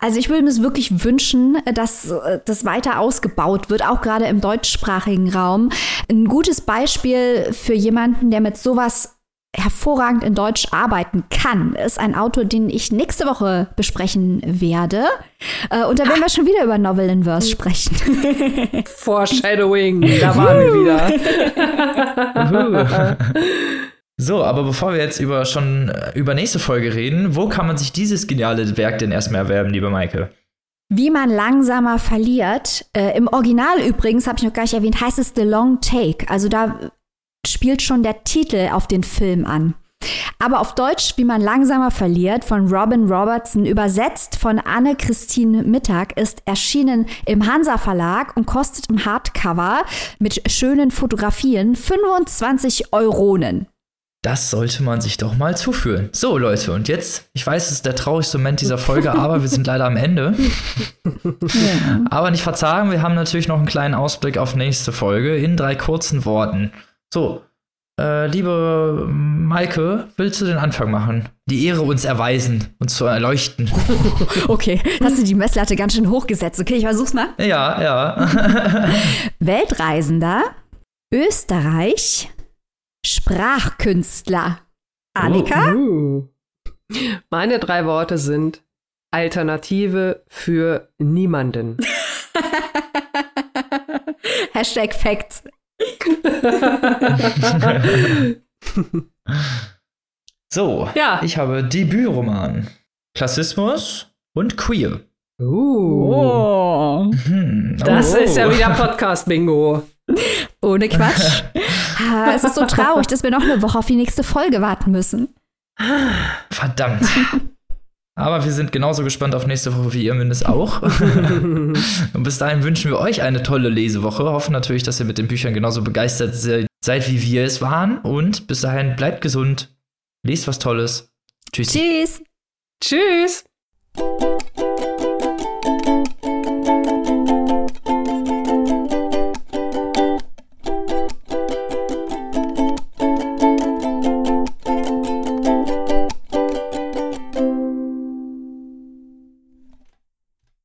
Also ich würde mir wirklich wünschen, dass äh, das weiter ausgebaut wird, auch gerade im deutschsprachigen Raum. Ein gutes Beispiel für jemanden, der mit sowas hervorragend in Deutsch arbeiten kann, ist ein Autor, den ich nächste Woche besprechen werde. Äh, und da werden wir schon wieder über Novel in Verse sprechen. <laughs> Foreshadowing, da waren wir wieder. so, aber bevor wir jetzt über schon äh, über nächste Folge reden, wo kann man sich dieses geniale Werk denn erstmal erwerben, liebe Maike? Wie man langsamer verliert. Äh, Im Original übrigens, habe ich noch gar nicht erwähnt, heißt es The Long Take. Also da spielt schon der Titel auf den Film an. Aber auf Deutsch, wie man langsamer verliert, von Robin Robertson, übersetzt von Anne-Christine Mittag, ist erschienen im Hansa Verlag und kostet im Hardcover mit schönen Fotografien 25 Euronen. Das sollte man sich doch mal zuführen. So, Leute, und jetzt, ich weiß, es ist der traurigste Moment dieser Folge, aber wir sind leider am Ende. <laughs> aber nicht verzagen, wir haben natürlich noch einen kleinen Ausblick auf nächste Folge in drei kurzen Worten. So, äh, liebe Maike, willst du den Anfang machen? Die Ehre uns erweisen, uns zu erleuchten. <laughs> okay, hast du die Messlatte ganz schön hochgesetzt. Okay, ich versuch's mal. Ja, ja. <laughs> <laughs> Weltreisender, Österreich, Sprachkünstler. Annika? Oh, uh. Meine drei Worte sind Alternative für niemanden. Hashtag Facts. <laughs> so, Ja. ich habe Debütroman. Klassismus und Queer. Uh, Oh. Hm, das oh. ist ja wieder Podcast-Bingo. Ohne Quatsch. <laughs> Ah, es ist so traurig, dass wir noch eine Woche auf die nächste Folge warten müssen. Verdammt. <laughs> Aber wir sind genauso gespannt auf nächste Woche wie ihr mindestens auch. <laughs> Und bis dahin wünschen wir euch eine tolle Lesewoche. Hoffen natürlich, dass ihr mit den Büchern genauso begeistert se- seid, wie wir es waren. Und bis dahin bleibt gesund, lest was Tolles. Tschüss. Tschüss. Tschüss.